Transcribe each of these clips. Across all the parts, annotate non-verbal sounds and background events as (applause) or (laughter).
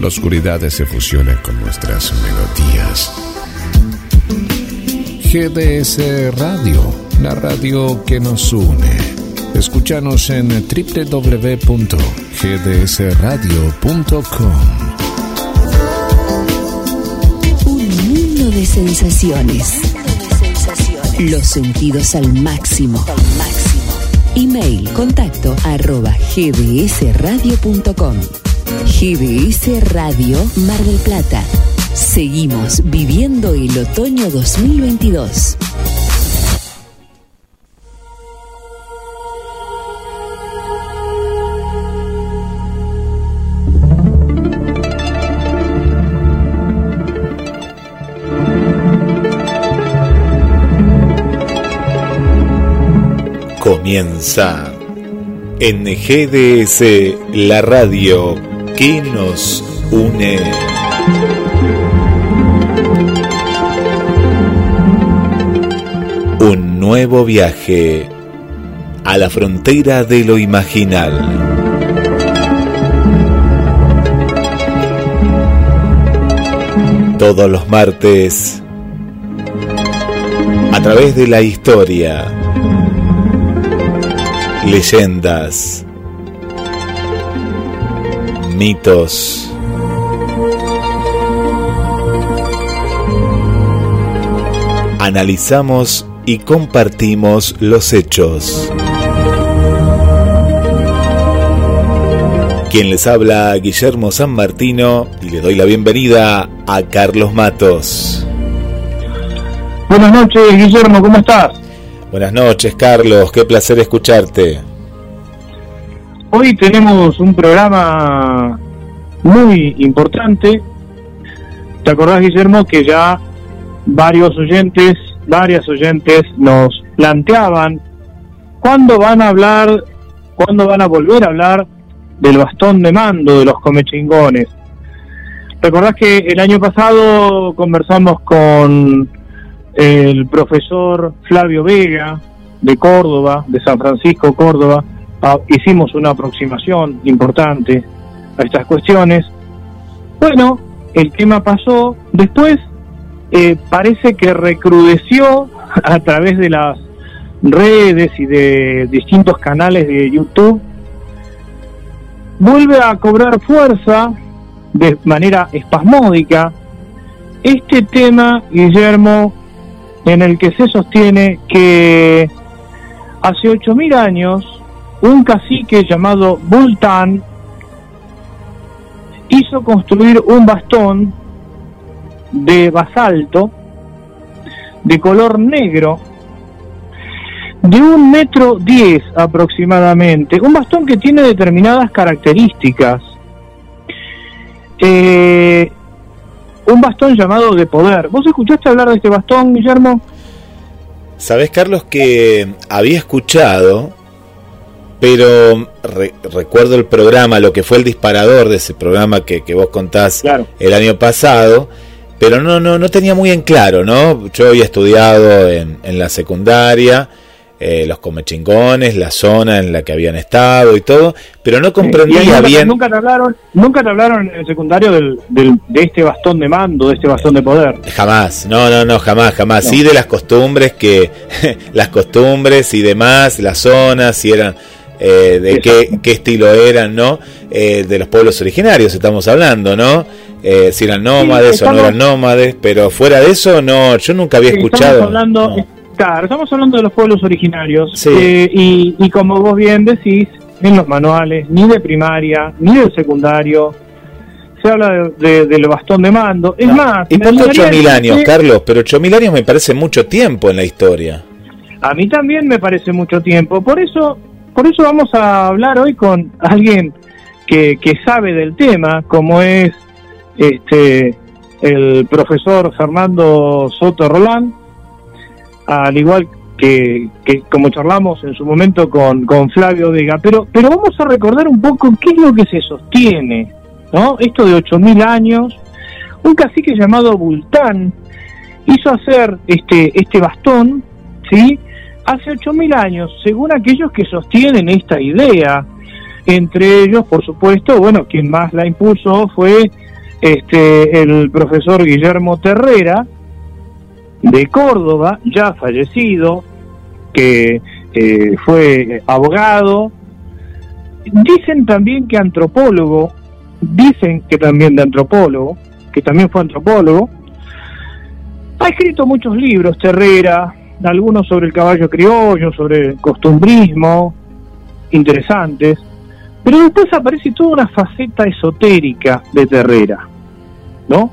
la oscuridad se fusiona con nuestras melodías. GDS Radio, la radio que nos une. Escúchanos en www.gdsradio.com. Un mundo de sensaciones. Los sentidos al máximo. Email contacto arroba gdsradio.com. GDS Radio Mar del Plata. Seguimos viviendo el otoño 2022. Comienza en GDS la radio que nos une. Un nuevo viaje a la frontera de lo imaginal. Todos los martes, a través de la historia, leyendas, mitos, analizamos y compartimos los hechos. Quien les habla, Guillermo San Martino, y le doy la bienvenida a Carlos Matos. Buenas noches, Guillermo, ¿cómo estás? Buenas noches, Carlos, qué placer escucharte. Hoy tenemos un programa muy importante. ¿Te acordás, Guillermo, que ya varios oyentes, varias oyentes nos planteaban cuándo van a hablar, cuándo van a volver a hablar del bastón de mando de los comechingones? ¿Recordás que el año pasado conversamos con el profesor Flavio Vega de Córdoba, de San Francisco, Córdoba, hicimos una aproximación importante a estas cuestiones. Bueno, el tema pasó, después eh, parece que recrudeció a través de las redes y de distintos canales de YouTube, vuelve a cobrar fuerza de manera espasmódica este tema, Guillermo, en el que se sostiene que hace 8.000 años un cacique llamado Bultán hizo construir un bastón de basalto de color negro de un metro diez aproximadamente, un bastón que tiene determinadas características. Eh, un bastón llamado de poder. ¿Vos escuchaste hablar de este bastón, Guillermo? Sabés, Carlos, que había escuchado, pero recuerdo el programa, lo que fue el disparador de ese programa que, que vos contás el año pasado, pero no, no, no tenía muy en claro, ¿no? Yo había estudiado en, en la secundaria eh, los comechingones, la zona en la que habían estado y todo, pero no comprendía bien. Nunca te hablaron, nunca te hablaron en el secundario del, de este bastón de mando, de este bastón de poder. Jamás, no, no, no, jamás, jamás. Sí de las costumbres que, (laughs) las costumbres y demás, las zonas, si eran. Eh, de qué, qué, estilo eran, ¿no? Eh, de los pueblos originarios estamos hablando, ¿no? si eran nómades o no eran nómades, pero fuera de eso, no, yo nunca había escuchado. Estamos hablando, Claro, estamos hablando de los pueblos originarios. Eh, y, como vos bien decís, en los manuales, ni de primaria, ni del secundario, se habla de, del bastón de mando. Es más... Y por 8.000 años, Carlos, pero 8.000 años me parece mucho tiempo en la historia. A mí también me parece mucho tiempo. Por eso, por eso vamos a hablar hoy con alguien que, que sabe del tema, como es este el profesor Fernando Soto Rolán, al igual que, como charlamos en su momento con, con Flavio Vega, pero, pero vamos a recordar un poco qué es lo que se sostiene, ¿no? Esto de 8.000 años, un cacique llamado Bultán hizo hacer este, este bastón, ¿sí? Hace 8.000 años, según aquellos que sostienen esta idea, entre ellos, por supuesto, bueno, quien más la impulsó fue este, el profesor Guillermo Terrera, de Córdoba, ya fallecido, que eh, fue abogado. Dicen también que antropólogo, dicen que también de antropólogo, que también fue antropólogo. Ha escrito muchos libros, Terrera, algunos sobre el caballo criollo, sobre el costumbrismo, interesantes. Pero después aparece toda una faceta esotérica de Terrera, ¿no?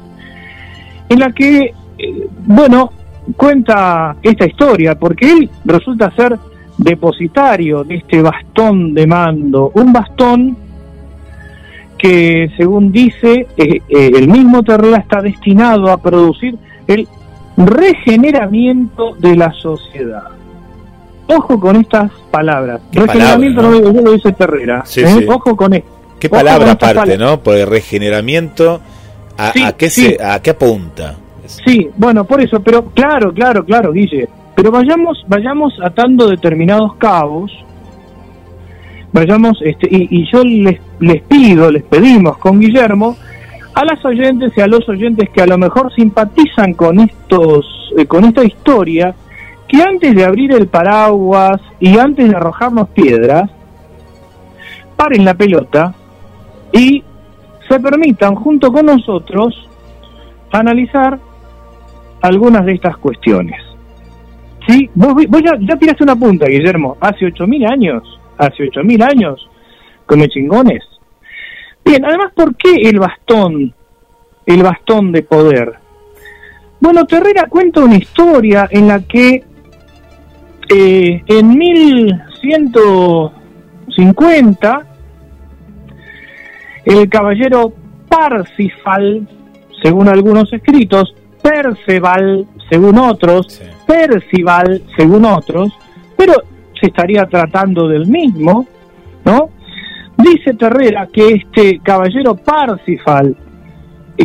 En la que, eh, bueno, cuenta esta historia, porque él resulta ser depositario de este bastón de mando, un bastón que según dice eh, eh, el mismo Terrera está destinado a producir el regeneramiento de la sociedad. Ojo con estas palabras. Regeneramiento no? lo dice Terrera. ¿eh? Ojo con esto. Qué palabra aparte, ¿no? Por el regeneramiento, ¿a, qué se, ¿a qué apunta? Sí, bueno, por eso, pero claro, claro, claro, Guille. Pero vayamos, vayamos atando determinados cabos. Vayamos, este, y, y yo les, les pido, les pedimos con Guillermo, a las oyentes y a los oyentes que a lo mejor simpatizan con estos, eh, con esta historia, que antes de abrir el paraguas y antes de arrojarnos piedras, paren la pelota y se permitan junto con nosotros analizar algunas de estas cuestiones. ¿Sí? Vos, ya, tiraste una punta, Guillermo, hace 8.000 años, hace 8.000 años, come chingones. Bien, además, ¿por qué el bastón, el bastón de poder? Bueno, Terrera cuenta una historia en la que eh, en 1150 el caballero Parsifal, según algunos escritos, Perceval, según otros, Percival, según otros, pero se estaría tratando del mismo, ¿no? Dice Terrera que este caballero Parsifal,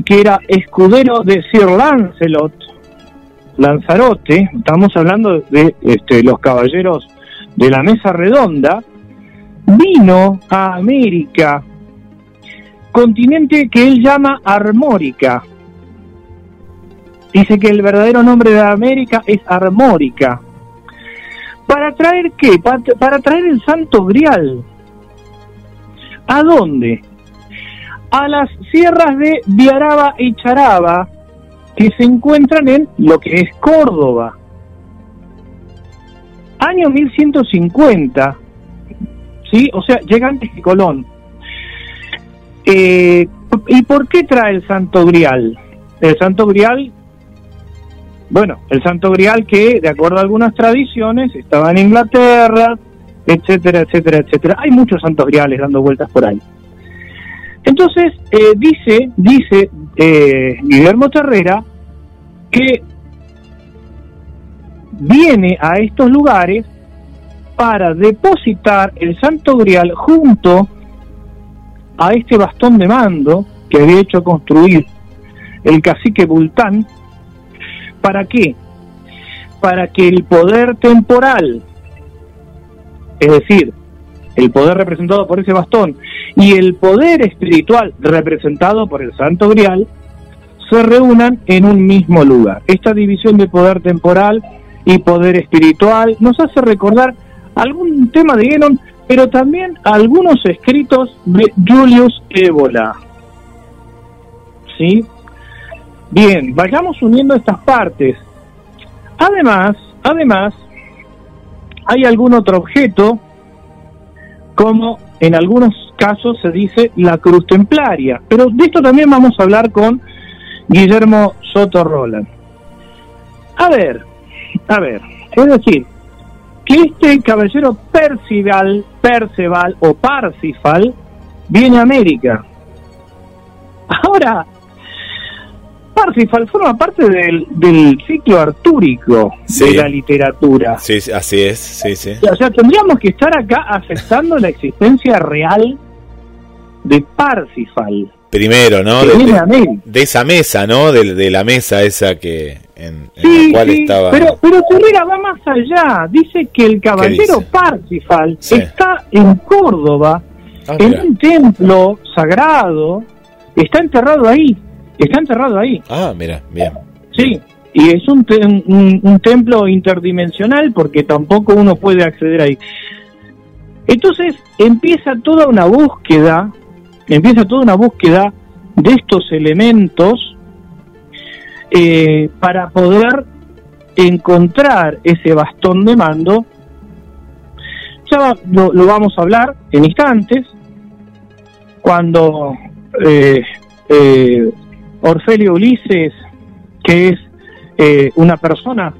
que era escudero de Sir Lancelot, Lanzarote, estamos hablando de este, los caballeros de la mesa redonda, vino a América, continente que él llama Armórica. Dice que el verdadero nombre de América es Armórica. ¿Para traer qué? Para, traer el Santo Grial. ¿A dónde? A las sierras de Viaraba y Charaba, que se encuentran en lo que es Córdoba. Año 1150, ¿sí? O sea, llega antes que Colón. Eh, ¿Y por qué trae el Santo Grial? El Santo Grial, bueno, el Santo Grial que, de acuerdo a algunas tradiciones, estaba en Inglaterra, etcétera, etcétera, etcétera. Hay muchos Santos Griales dando vueltas por ahí. Entonces, eh, dice, dice eh, Guillermo Terrera que viene a estos lugares para depositar el Santo Grial junto a este bastón de mando que había hecho construir el cacique Bultán. ¿Para qué? Para que el poder temporal, es decir, el poder representado por ese bastón y el poder espiritual representado por el Santo Grial se reúnan en un mismo lugar. Esta división de poder temporal y poder espiritual nos hace recordar algún tema de Genon, pero también algunos escritos de Julius Ébola. ¿Sí? Bien, vayamos uniendo estas partes. Además, además, hay algún otro objeto como en algunos casos se dice la cruz templaria. Pero de esto también vamos a hablar con Guillermo Soto Roland. A ver, a ver, es decir, que este caballero Percival, Perceval o Parsifal viene a América. Ahora, Parsifal forma parte del, ciclo artúrico de la literatura. Sí, así es, sí, sí. O sea, tendríamos que estar acá aceptando la existencia real de Parsifal. Primero, ¿no? De, esa mesa, ¿no? De, la mesa esa que en, la cual estaba. Pero, pero Terrera va más allá. Dice que el caballero Parsifal está en Córdoba, ah, en un templo sagrado, está enterrado ahí. Está enterrado ahí. Ah, mira, bien. Sí, y es un, un, templo interdimensional porque tampoco uno puede acceder ahí. Entonces empieza toda una búsqueda, empieza toda una búsqueda de estos elementos eh, para poder encontrar ese bastón de mando. Ya lo, vamos a hablar en instantes, cuando eh, eh, Orfelio Ulises, que es eh, una persona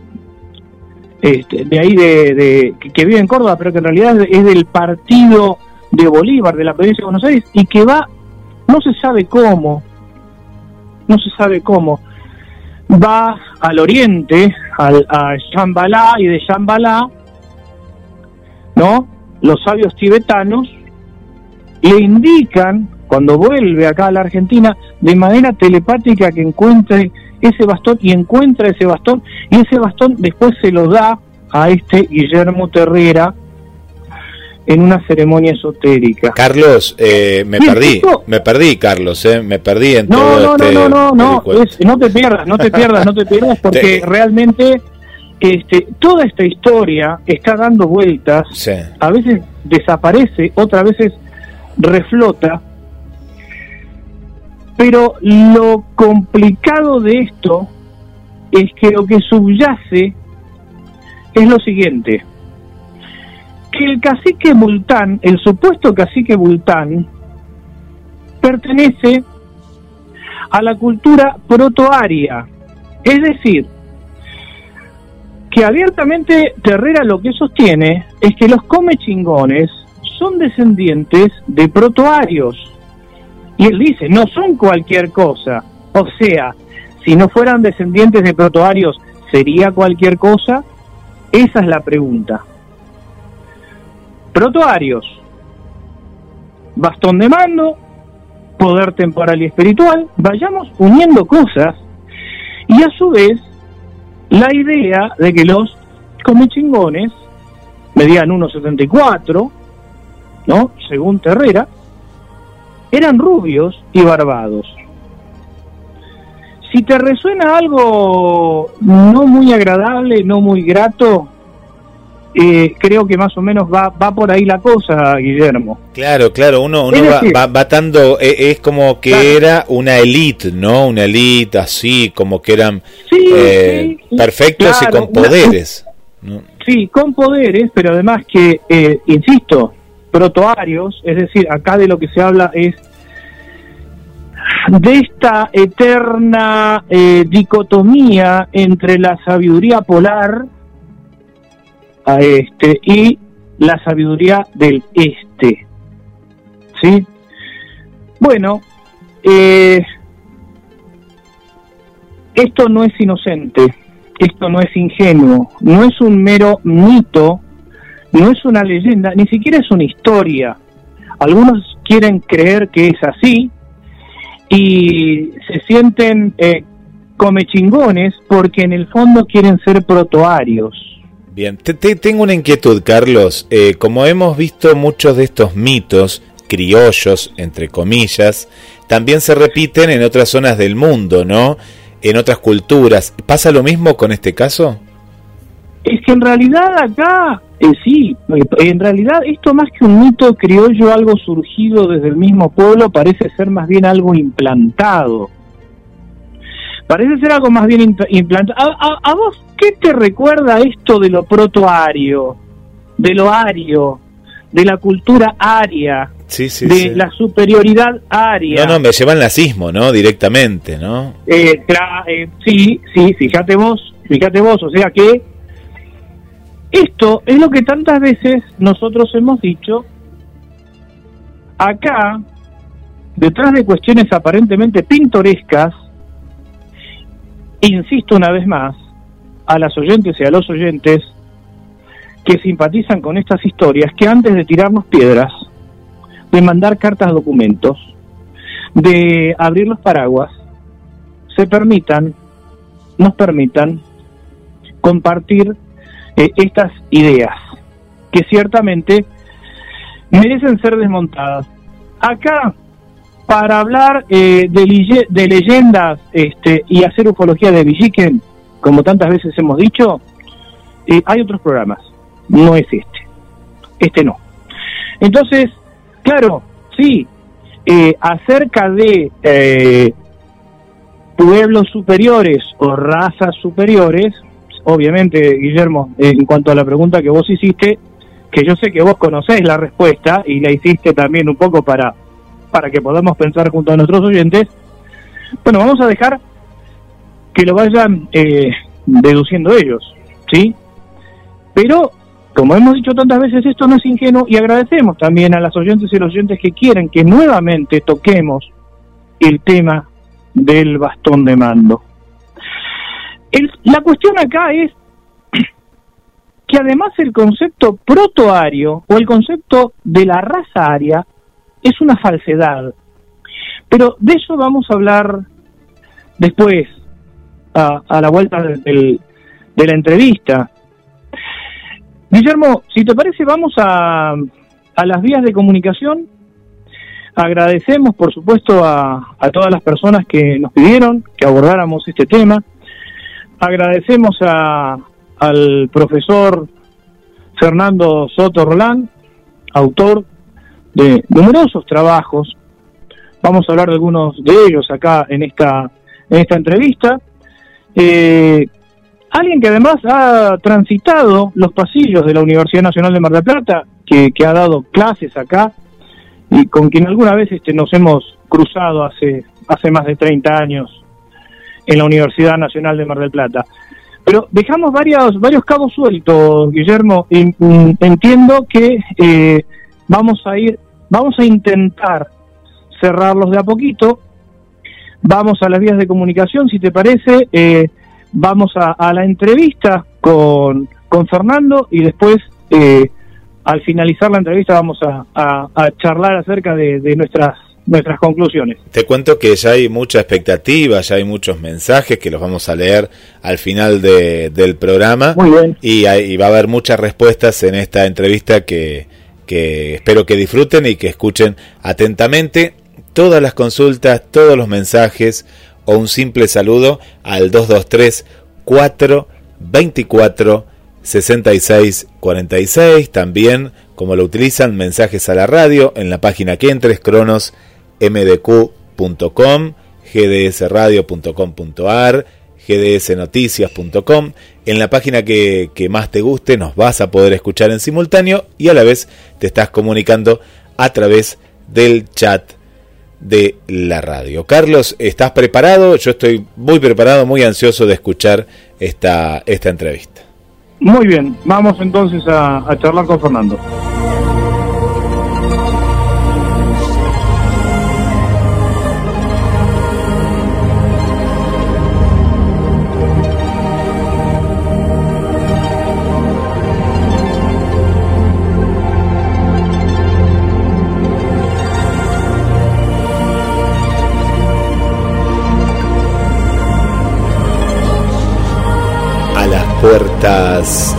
este, de ahí de, que vive en Córdoba, pero que en realidad es del partido de Bolívar, de la provincia de Buenos Aires, y que va, no se sabe cómo, no se sabe cómo, va al oriente, al, a Shambhala, y de Shambhala, ¿no? Los sabios tibetanos le indican, cuando vuelve acá a la Argentina, de manera telepática que encuentre ese bastón y encuentra ese bastón y ese bastón después se lo da a este Guillermo Terrera en una ceremonia esotérica. Carlos, eh, me perdí, me perdí, Carlos, eh, me perdí en no, todo no, este No, no, no, no, no te pierdas, no te pierdas, no te pierdas, (laughs) porque realmente este, toda esta historia está dando vueltas, a veces desaparece, otras veces reflota, pero lo complicado de esto es que lo que subyace es lo siguiente, que el cacique Bultán, el supuesto cacique Bultán, pertenece a la cultura protoaria, es decir, que abiertamente Terrera lo que sostiene es que los comechingones son descendientes de protoarios, y él dice, no son cualquier cosa. O sea, si no fueran descendientes de protoarios, ¿sería cualquier cosa? Esa es la pregunta. Protoarios. Bastón de mando, poder temporal y espiritual. Vayamos uniendo cosas. Y a su vez, la idea de que los comechingones medían 1,74, ¿no? Según Terrera, eran rubios y barbados. Si te resuena algo no muy agradable, no muy grato, eh, creo que más o menos va, va por ahí la cosa, Guillermo. Claro, claro, uno, uno va, va, atando, eh, es, como que era una elite, ¿no? Una elite así, como que eran eh, perfectos y con poderes. (laughs) Sí, con poderes, pero además que, insisto, protoarios, es decir, acá de lo que se habla es de esta eterna eh, dicotomía entre la sabiduría polar a este y la sabiduría del este. ¿Sí? Bueno, eh, esto no es inocente, esto no es ingenuo, no es un mero mito no es una leyenda, ni siquiera es una historia. Algunos quieren creer que es así y se sienten eh, come chingones porque en el fondo quieren ser protoarios. Bien, te, tengo una inquietud, Carlos. Eh, como hemos visto muchos de estos mitos criollos, entre comillas, también se repiten en otras zonas del mundo, ¿no? En otras culturas. ¿Pasa lo mismo con este caso? Es que en realidad acá eh, sí, en realidad esto más que un mito criollo, algo surgido desde el mismo pueblo, parece ser más bien algo implantado. Parece ser algo más bien implantado. ¿A, vos qué te recuerda esto de lo protoario, de lo ario, de la cultura aria, de la superioridad aria? No, no, me lleva al nazismo, ¿no? Directamente, ¿no? Eh, eh, sí, sí, fíjate vos, fíjate vos, o sea que esto es lo que tantas veces nosotros hemos dicho. Acá, detrás de cuestiones aparentemente pintorescas, insisto una vez más, a las oyentes y a los oyentes que simpatizan con estas historias, que antes de tirarnos piedras, de mandar cartas documentos, de abrir los paraguas, se permitan, nos permitan compartir eh, estas ideas, que ciertamente merecen ser desmontadas. Acá, para hablar eh, de, leyendas este, y hacer ufología de Villiquen, como tantas veces hemos dicho, eh, hay otros programas, no es este, este no. Entonces, claro, sí, eh, acerca de pueblos superiores o razas superiores, obviamente, Guillermo, en cuanto a la pregunta que vos hiciste, que yo sé que vos conocés la respuesta y la hiciste también un poco para para que podamos pensar junto a nuestros oyentes. Bueno, vamos a dejar que lo vayan eh, deduciendo ellos, ¿sí? Pero, como hemos dicho tantas veces, esto no es ingenuo y agradecemos también a las oyentes y los oyentes que quieren que nuevamente toquemos el tema del bastón de mando. La cuestión acá es (clears throat) que además el concepto protoario o el concepto de la raza aria es una falsedad. Pero de eso vamos a hablar después, a, la vuelta de la entrevista. Guillermo, si te parece, vamos a, a las vías de comunicación. Agradecemos, por supuesto, a, a, todas las personas que nos pidieron que abordáramos este tema. Agradecemos a, al profesor Fernando Soto Rolán, autor de numerosos trabajos. Vamos a hablar de algunos de ellos acá en esta, en esta entrevista. Eh, alguien que además ha transitado los pasillos de la Universidad Nacional de Mar del Plata, que, ha dado clases acá y con quien alguna vez este, nos hemos cruzado hace, hace más de 30 años en la Universidad Nacional de Mar del Plata. Pero dejamos varios, varios cabos sueltos, Guillermo. Y, mm, entiendo que eh, vamos a ir, vamos a intentar cerrarlos de a poquito, vamos a las vías de comunicación, si te parece, eh, vamos a, la entrevista con, con Fernando y después, eh, al finalizar la entrevista, vamos a, charlar acerca de, nuestras nuestras conclusiones. Te cuento que ya hay mucha expectativa, ya hay muchos mensajes que los vamos a leer al final del programa. Muy bien. Y, y va a haber muchas respuestas en esta entrevista que, que espero que disfruten y que escuchen atentamente todas las consultas, todos los mensajes o un simple saludo al 223 424 66 46. También, como lo utilizan, mensajes a la radio en la página que entres, cronosmdq.com, gdsradio.com.ar gdsnoticias.com. En la página que, más te guste nos vas a poder escuchar en simultáneo y a la vez te estás comunicando a través del chat de la radio. Carlos, ¿estás preparado? Yo estoy muy preparado, muy ansioso de escuchar esta, esta entrevista. Muy bien, vamos entonces a charlar con Fernando. Puertas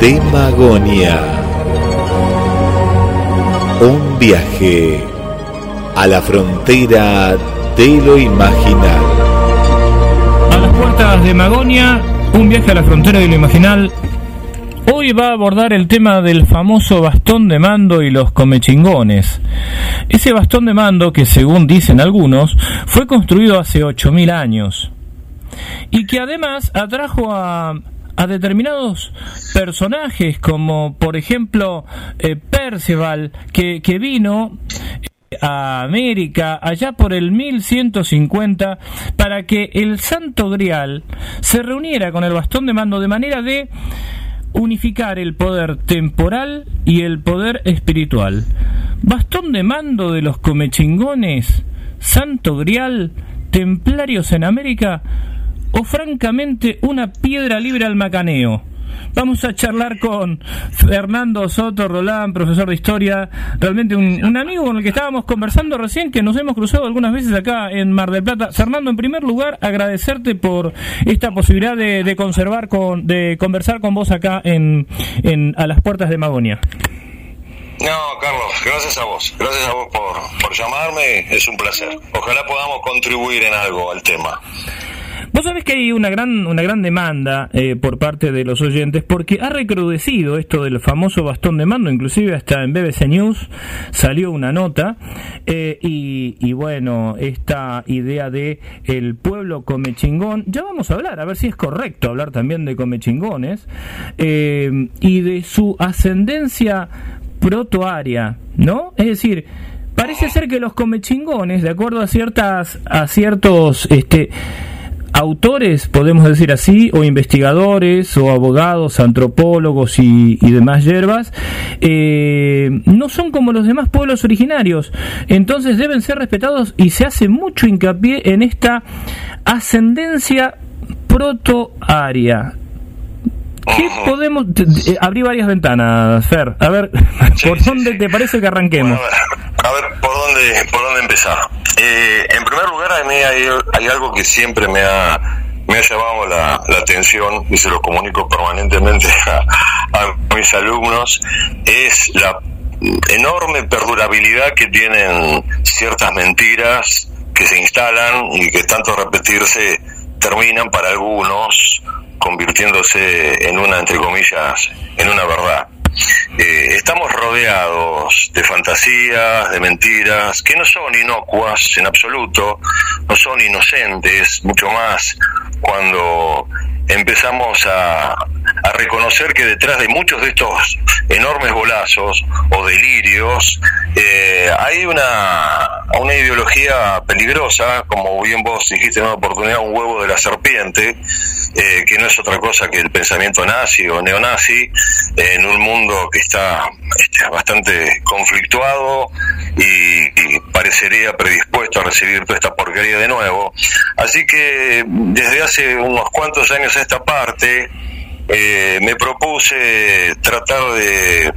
de Magonia. Un viaje a la frontera de lo imaginal. A las puertas de Magonia, un viaje a la frontera de lo imaginal. Hoy va a abordar el tema del famoso bastón de mando y los comechingones. Ese bastón de mando que según dicen algunos fue construido hace 8.000 años y que además atrajo a a determinados personajes, como por ejemplo eh, Perceval, que, que vino eh, a América allá por el 1150 para que el Santo Grial se reuniera con el bastón de mando de manera de unificar el poder temporal y el poder espiritual. Bastón de mando de los comechingones, Santo Grial, templarios en América, o francamente una piedra libre al macaneo. Vamos a charlar con Fernando Soto Rolán, profesor de historia, realmente un, amigo con el que estábamos conversando recién, que nos hemos cruzado algunas veces acá en Mar del Plata. Fernando, en primer lugar, agradecerte por esta posibilidad de, conservar, con, de conversar con vos acá en, a las puertas de Magonia. No, Carlos, gracias a vos. Gracias a vos por llamarme. Es un placer. Ojalá podamos contribuir en algo al tema. Vos sabés que hay una gran, una gran demanda eh, por parte de los oyentes porque ha recrudecido esto del famoso bastón de mando, inclusive hasta en BBC News salió una nota eh, y, bueno, esta idea de el pueblo come chingón, ya vamos a hablar, a ver si es correcto hablar también de come chingones eh, y de su ascendencia protoaria, ¿no? Es decir, parece ser que los comechingones, de acuerdo a ciertas, a ciertos, este, autores, podemos decir así, o investigadores, o abogados, antropólogos y, demás hierbas, eh, no son como los demás pueblos originarios. Entonces deben ser respetados y se hace mucho hincapié en esta ascendencia protoaria. ¿Qué podemos.? Eh, abrí varias ventanas, Fer. A ver, (laughs) ¿por dónde te parece que arranquemos? a ver, ¿por dónde, por dónde empezar? Eh, en primer lugar, a mí hay, algo que siempre me ha, me ha llamado la, atención y se lo comunico permanentemente (laughs) a, mis alumnos, es la enorme perdurabilidad que tienen ciertas mentiras que se instalan y que tanto repetirse terminan para algunos convirtiéndose en una, entre comillas, en una verdad. Eh, estamos rodeados de fantasías, de mentiras, que no son inocuas en absoluto, no son inocentes, mucho más cuando empezamos a, reconocer que detrás de muchos de estos enormes golazos o delirios eh, hay una, una ideología peligrosa, como bien vos dijiste en una oportunidad, un huevo de la serpiente, eh, que no es otra cosa que el pensamiento nazi o neonazi, en un mundo que está este, bastante conflictuado y, parecería predispuesto a recibir toda esta porquería de nuevo. Así que desde hace unos cuantos años esta parte, eh, me propuse tratar de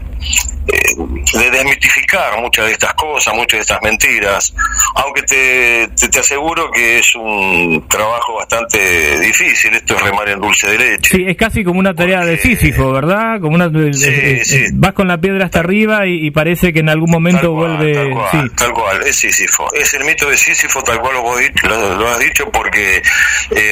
de desmitificar muchas de estas cosas, muchas de estas mentiras, aunque te, te, aseguro que es un trabajo bastante difícil, esto es remar en dulce de leche. Sí, es casi como una tarea de Sísifo, ¿verdad? Como una, eh, eh, Vas con la piedra hasta arriba y, parece que en algún momento vuelve... Tal cual, tal cual, es Sísifo, es el mito de Sísifo tal cual lo, lo, has dicho porque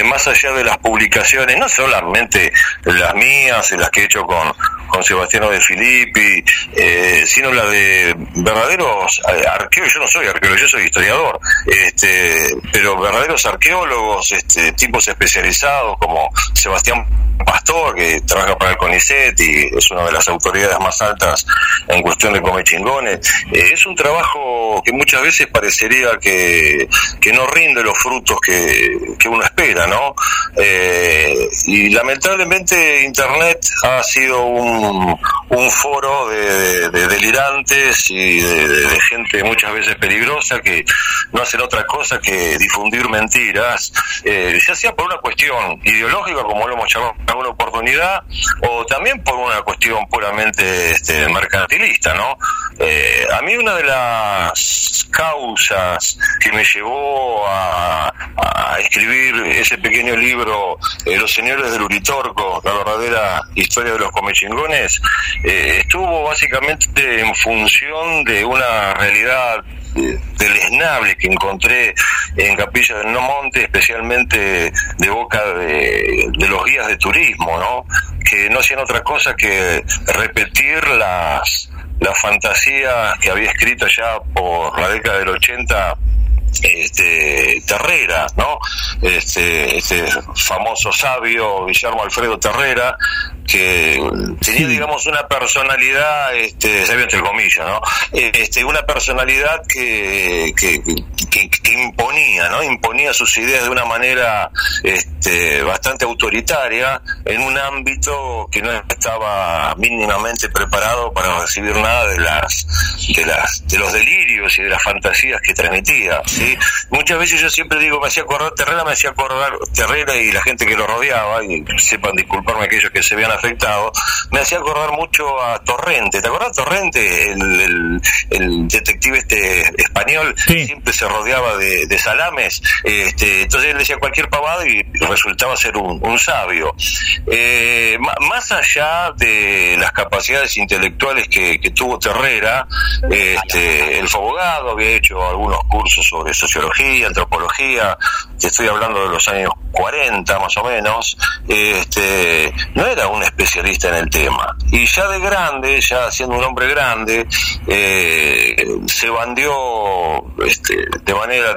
más allá de las publicaciones, no solamente las mías las que he hecho con, con Sebastiano de Filippi, eh, sino la de verdaderos eh, arqueólogos, yo no soy arqueólogo, yo soy historiador, este, pero verdaderos arqueólogos, este, tipos especializados como Sebastián Pastor, que trabaja para el CONICET y es una de las autoridades más altas en cuestión de come chingones. Eh, es un trabajo que muchas veces parecería que, que no rinde los frutos que, uno espera, ¿no? y lamentablemente Internet ha sido un, un foro de, delirantes y de, gente muchas veces peligrosa que no hacen otra cosa que difundir mentiras, eh, ya sea por una cuestión ideológica, como lo hemos llamado en alguna oportunidad, o también por una cuestión puramente este, mercantilista, ¿no? Eh, a mí una de las causas que me llevó a, escribir ese pequeño libro, eh, Los Señores del Uritorco, la verdadera historia de los comechingones, eh, estuvo básicamente en función de una realidad eh, deleznable que encontré en Capilla del No Monte, especialmente de boca de, de, los guías de turismo, ¿no? que no hacían otra cosa que repetir las, las fantasías que había escrito ya por la década del 80 este, Terrera, ¿no? Este, este famoso sabio Guillermo Alfredo Terrera, que tenía, digamos, una personalidad, este, sabio entre comillas, ¿no? Este, una personalidad que, que, que, imponía, ¿no? Imponía sus ideas de una manera este, bastante autoritaria en un ámbito que no estaba mínimamente preparado para recibir nada de las, de las, de los delirios y de las fantasías que transmitía, ¿sí? Muchas veces yo siempre digo, me hacía acordar Terrera, me hacía acordar Terrera y la gente que lo rodeaba, y sepan disculparme aquellos que se vean afectado, me hacía acordar mucho a Torrente. ¿Te acordás Torrente? El, el, detective este español siempre se rodeaba de, salames, este, entonces él decía cualquier pavada y resultaba ser un, sabio. Eh, más allá de las capacidades intelectuales que, tuvo Terrera, este, el abogado había hecho algunos cursos sobre sociología, antropología, estoy hablando de los años 40 más o menos, este, no era un especialista en el tema. Y ya de grande, ya siendo un hombre grande, eh, se bandió este, de manera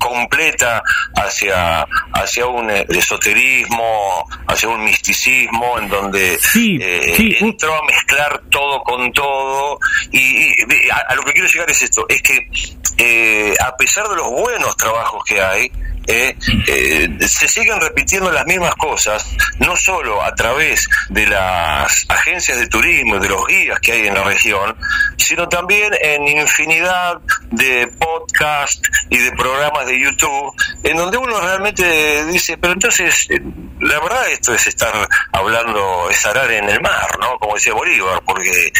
completa hacia hacia un esoterismo, hacia un misticismo en donde eh, entró a mezclar todo con todo y, a, lo que quiero llegar es esto, es que eh, a pesar de los buenos trabajos que hay, eh, eh, se siguen repitiendo las mismas cosas, no solo a través de las agencias de turismo de los guías que hay en la región, sino también en infinidad de podcasts y de programas de YouTube, en donde uno realmente dice, pero entonces, eh, la verdad esto es estar hablando, es en el mar, ¿no? Como decía Bolívar, porque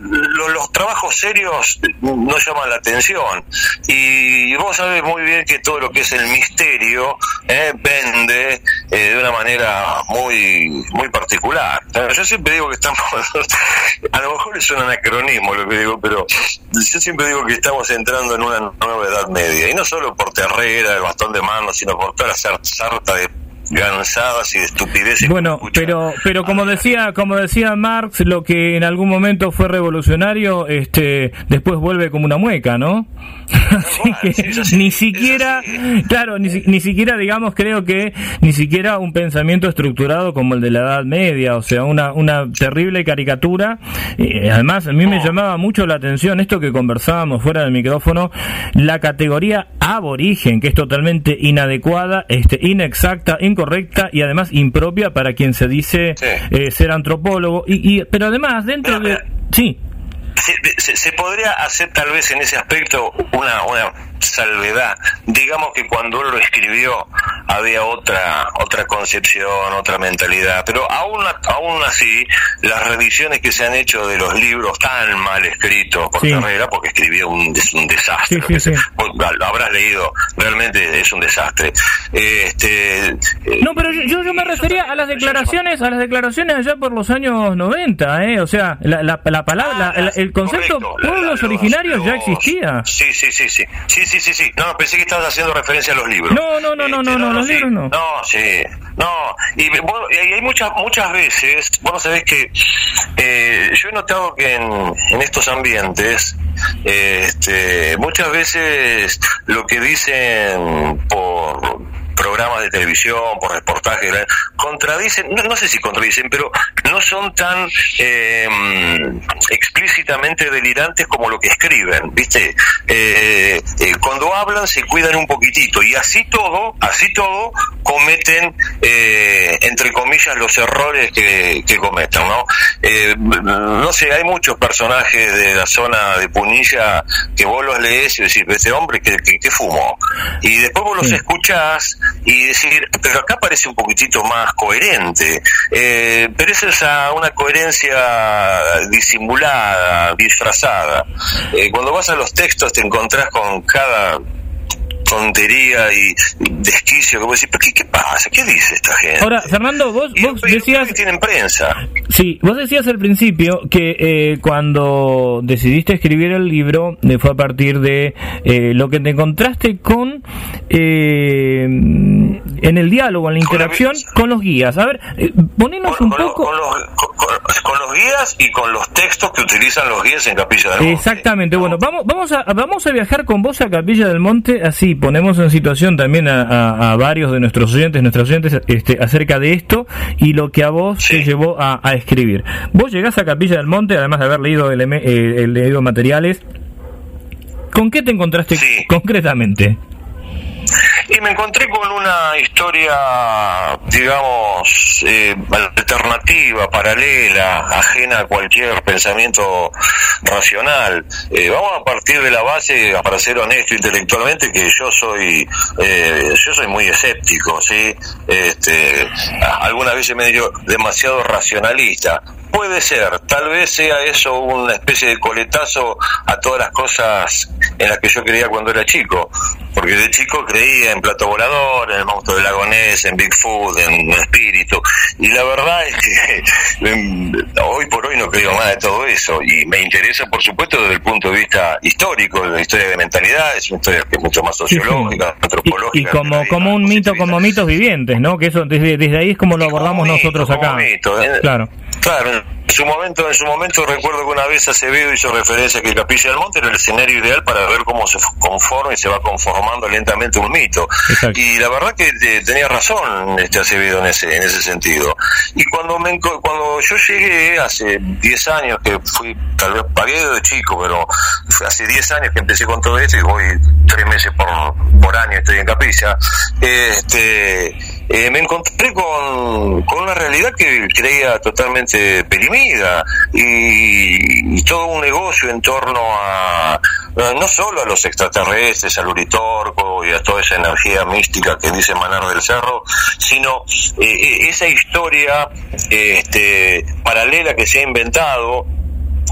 los, trabajos serios no llaman la atención. Y vos sabés muy bien que todo lo que es el misterio eh, vende eh, de una manera muy muy particular. Yo siempre digo que estamos, (laughs) a lo mejor es un anacronismo lo que digo, pero yo siempre digo que estamos entrando en una nueva edad media. Y no solo por Terrera, el bastón de mano, sino por toda la sarta de gansadas y de estupideces. Bueno, pero pero como decía como decía Marx, lo que en algún momento fue revolucionario, este después vuelve como una mueca, ¿no? (laughs) Así que ni siquiera, claro, ni, ni siquiera digamos creo que ni siquiera un pensamiento estructurado como el de la Edad Media, o sea, una una terrible caricatura. además a mí me llamaba mucho la atención esto que conversábamos fuera del micrófono, la categoría aborigen, que es totalmente inadecuada, este inexacta, correcta y además impropia para quien se dice eh, ser antropólogo. Y, pero además, dentro de. Sí. Se, podría hacer tal vez en ese aspecto una, una salvedad. Digamos que cuando él lo escribió había otra otra concepción, otra mentalidad, pero aún aún así las revisiones que se han hecho de los libros tan mal escritos por Carrera, porque escribió un, un desastre, lo habrás leído, realmente es un desastre. Este, eh, no, pero yo, yo me refería a las declaraciones, a las declaraciones allá por los años 90, ¿eh? o sea, la, la, palabra, ah, el concepto pueblos originarios ya existía. Sí, sí, sí, sí, sí, sí, sí, sí. No, pensé que estabas haciendo referencia a los libros. No, no, no, no, no, no, los libros no. No, sí. No, y, hay muchas muchas veces, vos sabés que eh, yo he notado que en, en estos ambientes, este, muchas veces lo que dicen por programas de televisión, por reportajes, contradicen, no, sé si contradicen, pero no son tan em, explícitamente delirantes como lo que escriben, ¿viste? Eh, eh, cuando hablan se cuidan un poquitito y así todo, así todo, cometen, eh, entre comillas, los errores que, que cometan, ¿no? no sé, hay muchos personajes de la zona de Punilla que vos los lees y decís, este hombre que, que, fumó. Y después vos los escuchás y decir, pero acá parece un poquitito más coherente, eh, pero es una coherencia disimulada, disfrazada. Eh, cuando vas a los textos te encontrás con cada tontería y desquicio que vos decís, ¿pero qué, qué pasa? ¿Qué dice esta gente? Ahora, Fernando, vos, vos decías... Que tienen prensa. Sí, vos decías al principio que eh, cuando decidiste escribir el libro eh, fue a partir de eh, lo que te encontraste con... en el diálogo, en la interacción con, los guías. A ver, ponenos un poco... Con los, con, los, guías y con los textos que utilizan los guías en Capilla del Monte. Exactamente, bueno, vamos, vamos, a, vamos a viajar con vos a Capilla del Monte así ponemos en situación también a, varios de nuestros oyentes, nuestros oyentes, este, acerca de esto y lo que a vos te llevó a, escribir. Vos llegás a Capilla del Monte, además de haber leído, el, eh, leído materiales, ¿con qué te encontraste concretamente? Y me encontré con una historia, digamos, eh, alternativa, paralela, ajena a cualquier pensamiento racional. Eh, vamos a partir de la base, para ser honesto intelectualmente, que yo soy, eh, yo soy muy escéptico, ¿sí? Este, algunas veces me digo demasiado racionalista. Puede ser, tal vez sea eso una especie de coletazo a todas las cosas en las que yo creía cuando era chico, porque de chico creía en Plato Volador, en el monstruo del lagonés, en Bigfoot, en Espíritu, y la verdad es que (laughs) hoy por hoy no creo más de todo eso, y me interesa por supuesto desde el punto de vista histórico, la historia de mentalidad, es una historia que es mucho más sociológica, antropológica. Y, como, como un mito, como mitos vivientes, ¿no? Que eso desde, desde ahí es como lo abordamos nosotros acá. Mito, ¿eh? Claro. Claro, su momento, en su momento recuerdo que una vez Acevedo hizo referencia a que Capilla del Monte era el escenario ideal para ver cómo se conforma y se va conformando lentamente un mito. Y la verdad que eh, tenía razón este Acevedo en ese, en ese sentido. Y cuando me, cuando yo llegué hace 10 años que fui, tal vez pagué de chico, pero hace 10 años que empecé con todo esto y voy tres meses por, por año estoy en Capilla, este eh, me encontré con, con, una realidad que creía totalmente perimida y, todo un negocio en torno a no solo a los extraterrestres, al Uritorco y a toda esa energía mística que dice Manar del Cerro, sino eh, eh, esa historia este, paralela que se ha inventado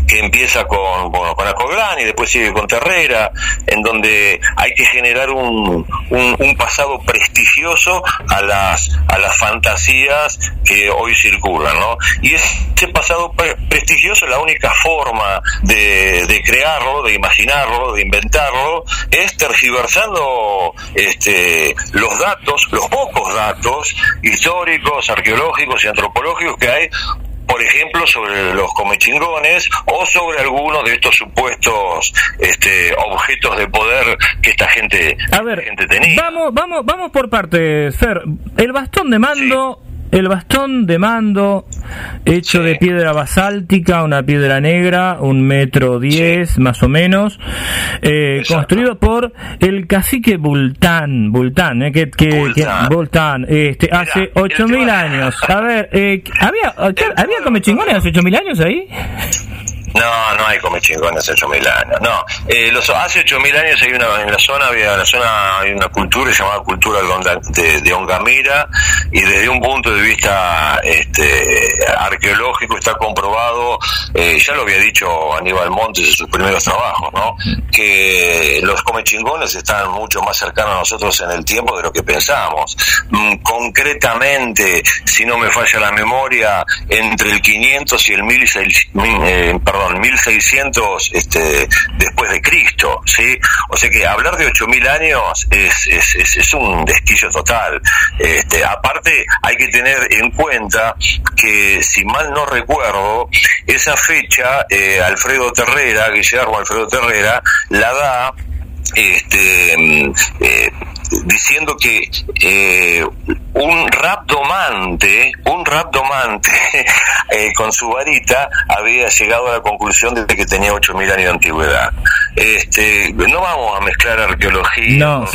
que empieza con, bueno, con Acoglán y después sigue con Terrera, en donde hay que generar un, un, pasado prestigioso a las, a las fantasías que hoy circulan, ¿no? Y ese pasado prestigioso, la única forma de, de crearlo, de imaginarlo, de inventarlo, es tergiversando este, los datos, los pocos datos históricos, arqueológicos y antropológicos que hay por ejemplo, sobre los comechingones o sobre algunos de estos supuestos este, objetos de poder que esta gente, A ver, tenía. Vamos, vamos, vamos por partes, Fer. El bastón de mando el bastón de mando hecho de piedra basáltica, una piedra negra, un metro diez más o menos, eh, construido por el cacique Bultán, Bultán, eh, que, que, Bultán. este, hace ocho mil años. A ver, eh, (laughs) ¿había, ¿había come chingones hace ocho mil años ahí? No, no hay come chingones hace 8000 años. No, eh, los, hace 8000 años hay una, en la zona había la zona hay una cultura llamada cultura de, de Ongamira y desde un punto de vista este, arqueológico está comprobado, eh, ya lo había dicho Aníbal Montes en sus primeros trabajos, ¿no? que los come chingones están mucho más cercanos a nosotros en el tiempo de lo que pensamos. Mm, concretamente, si no me falla la memoria, entre el 500 y el 1600, eh, perdón, 1600 este, después de Cristo, ¿sí? O sea que hablar de 8000 años es, es, un desquillo total. Este, aparte, hay que tener en cuenta que, si mal no recuerdo, esa fecha, eh, Alfredo Terrera, Guillermo Alfredo Terrera, la da este, mm, eh, diciendo que eh, un rapdomante, un rapdomante (laughs) eh, con su varita había llegado a la conclusión de que tenía 8.000 años de antigüedad. Este, no vamos a mezclar arqueología no,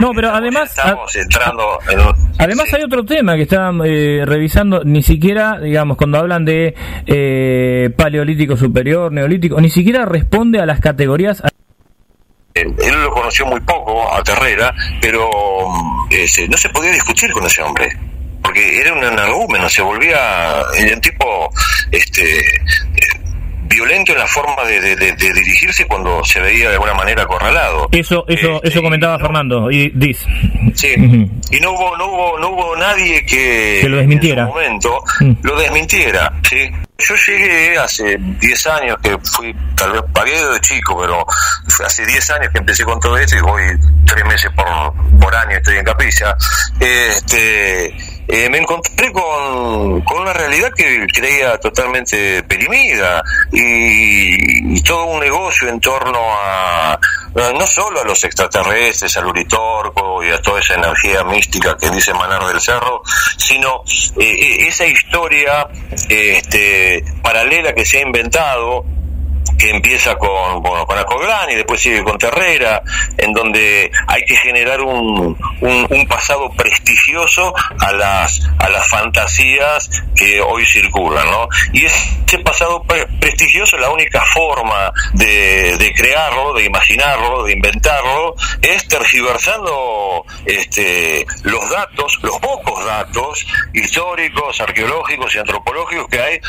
No, pero además estamos entrando Además hay otro tema que estaban eh, revisando, ni siquiera, digamos, cuando hablan de paleolítico superior, neolítico, ni siquiera responde a las categorías él lo conoció muy poco a Terrera, pero eh, no se podía discutir con ese hombre porque era un energúmeno, se volvía un tipo este eh, violento en la forma de, dirigirse cuando se veía de alguna manera acorralado. Eso eso este, eso comentaba Fernando y dice. Sí. Y no hubo no hubo no hubo nadie que, lo desmintiera. En su momento mm. lo desmintiera, ¿sí? Yo llegué hace 10 años que fui, tal vez pagué de chico, pero hace 10 años que empecé con todo esto y voy tres meses por, por año, estoy en capilla. Este, eh, me encontré con, con, una realidad que creía totalmente perimida y, y, todo un negocio en torno a no solo a los extraterrestres, al Uritorco y a toda esa energía mística que dice Manar del Cerro, sino eh, eh, esa historia este, paralela que se ha inventado que empieza con, bueno, con Acoglán y después sigue con Terrera, en donde hay que generar un, un, pasado prestigioso a las, a las fantasías que hoy circulan, ¿no? Y ese pasado prestigioso, la única forma de, de crearlo, de imaginarlo, de inventarlo, es tergiversando este, los datos, los pocos datos históricos, arqueológicos y antropológicos que hay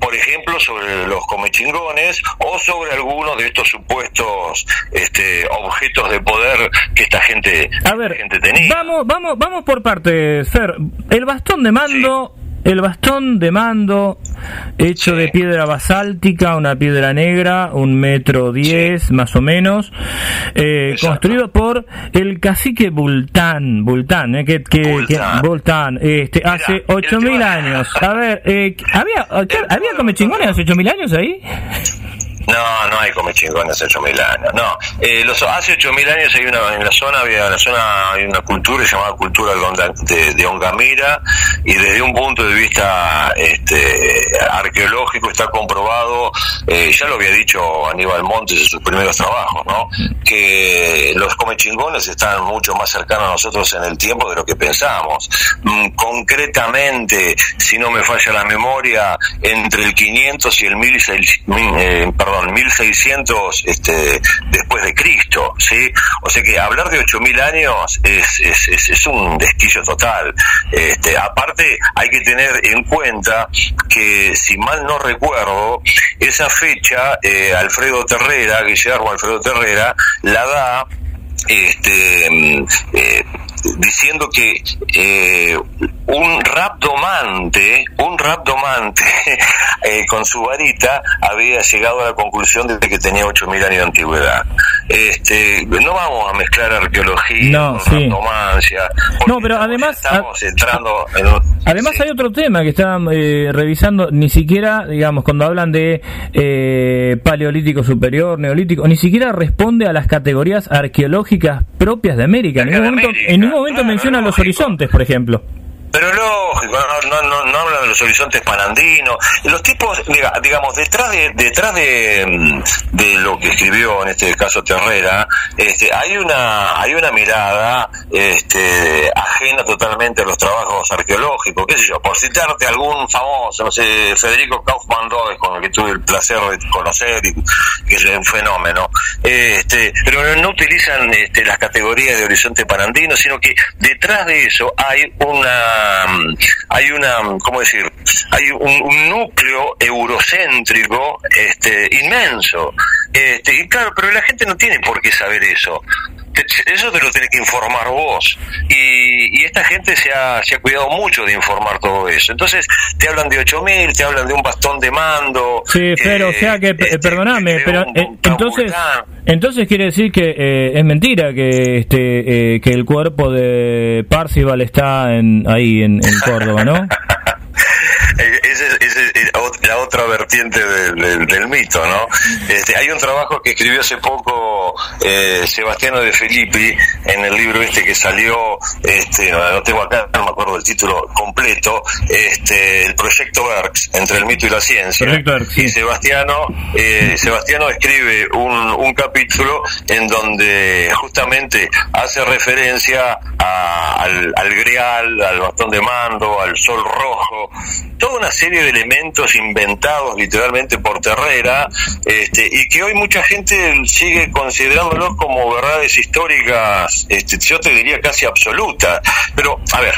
por ejemplo, sobre los comechingones o sobre algunos de estos supuestos este, objetos de poder que esta gente, A ver, tenía. Vamos, vamos, vamos por partes, Fer. El bastón de mando el bastón de mando hecho de piedra basáltica, una piedra negra, un metro diez más o menos, eh, construido por el cacique Bultán, Bultán, eh, que, que, Bultán. este, hace ocho mil años. A ver, eh, ¿había, (laughs) ¿había come chingones hace ocho mil años ahí? No, no hay come chingones hace 8000 años. No, eh, los, hace 8000 años hay una, en la zona había la zona hay una cultura llamada cultura de, de, Ongamira y desde un punto de vista este, arqueológico está comprobado, eh, ya lo había dicho Aníbal Montes en sus primeros trabajos, ¿no? que los come chingones están mucho más cercanos a nosotros en el tiempo de lo que pensamos. Mm, concretamente, si no me falla la memoria, entre el 500 y el 1600, eh, perdón, 1600 este, después de Cristo, ¿sí? O sea que hablar de 8000 años es, es, es, un desquillo total. Este, aparte, hay que tener en cuenta que, si mal no recuerdo, esa fecha, eh, Alfredo Terrera, Guillermo Alfredo Terrera, la da este, mm, eh, diciendo que eh, un rapdomante, un rapdomante (laughs) eh, con su varita había llegado a la conclusión de que tenía 8.000 años de antigüedad. Este, no vamos a mezclar arqueología no, con No, pero además estamos entrando Además hay otro tema que están eh, revisando, ni siquiera, digamos, cuando hablan de eh, paleolítico superior, neolítico, ni siquiera responde a las categorías arqueológicas propias de América. En ningún momento, en ningún momento menciona los horizontes, por ejemplo. Pero no, hablan de los horizontes panandinos. Los tipos, digamos, detrás de detrás de, de lo que escribió en este caso Terrera, este, hay una hay una mirada este, ajena totalmente a los trabajos arqueológicos, qué sé yo, por citarte algún famoso, no sé, Federico Kaufmann Does, con el que tuve el placer de conocer y que es un fenómeno, este, pero no utilizan este, las categorías de horizonte panandino, sino que detrás de eso hay una hay una, ¿cómo decir? Hay un, núcleo eurocéntrico este, inmenso. Este, y claro, pero la gente no tiene por qué saber eso eso te lo tenés que informar vos. Y, esta gente se ha, se ha cuidado mucho de informar todo eso. Entonces, te hablan de 8000, te hablan de un bastón de mando. Sí, pero, o sea que, este, perdoname, pero eh, entonces, entonces quiere decir que eh, es mentira que este eh, que el cuerpo de Parcival está en, ahí en, en Córdoba, ¿no? (laughs) esa es la otra vertiente del mito, ¿no? Este, hay un trabajo que escribió hace poco eh, Sebastiano de Filippi en el libro este que salió, este, no tengo acá, no me acuerdo del título completo, este, el proyecto Berks, entre el mito y la ciencia. Y Sebastiano, eh, Sebastiano escribe un, un capítulo en donde justamente hace referencia al, al grial, al bastón de mando, al sol rojo, toda una serie de elementos inventados literalmente por Terrera este, y que hoy mucha gente sigue considerándolos como verdades históricas, este, yo te diría casi absolutas. Pero, a ver,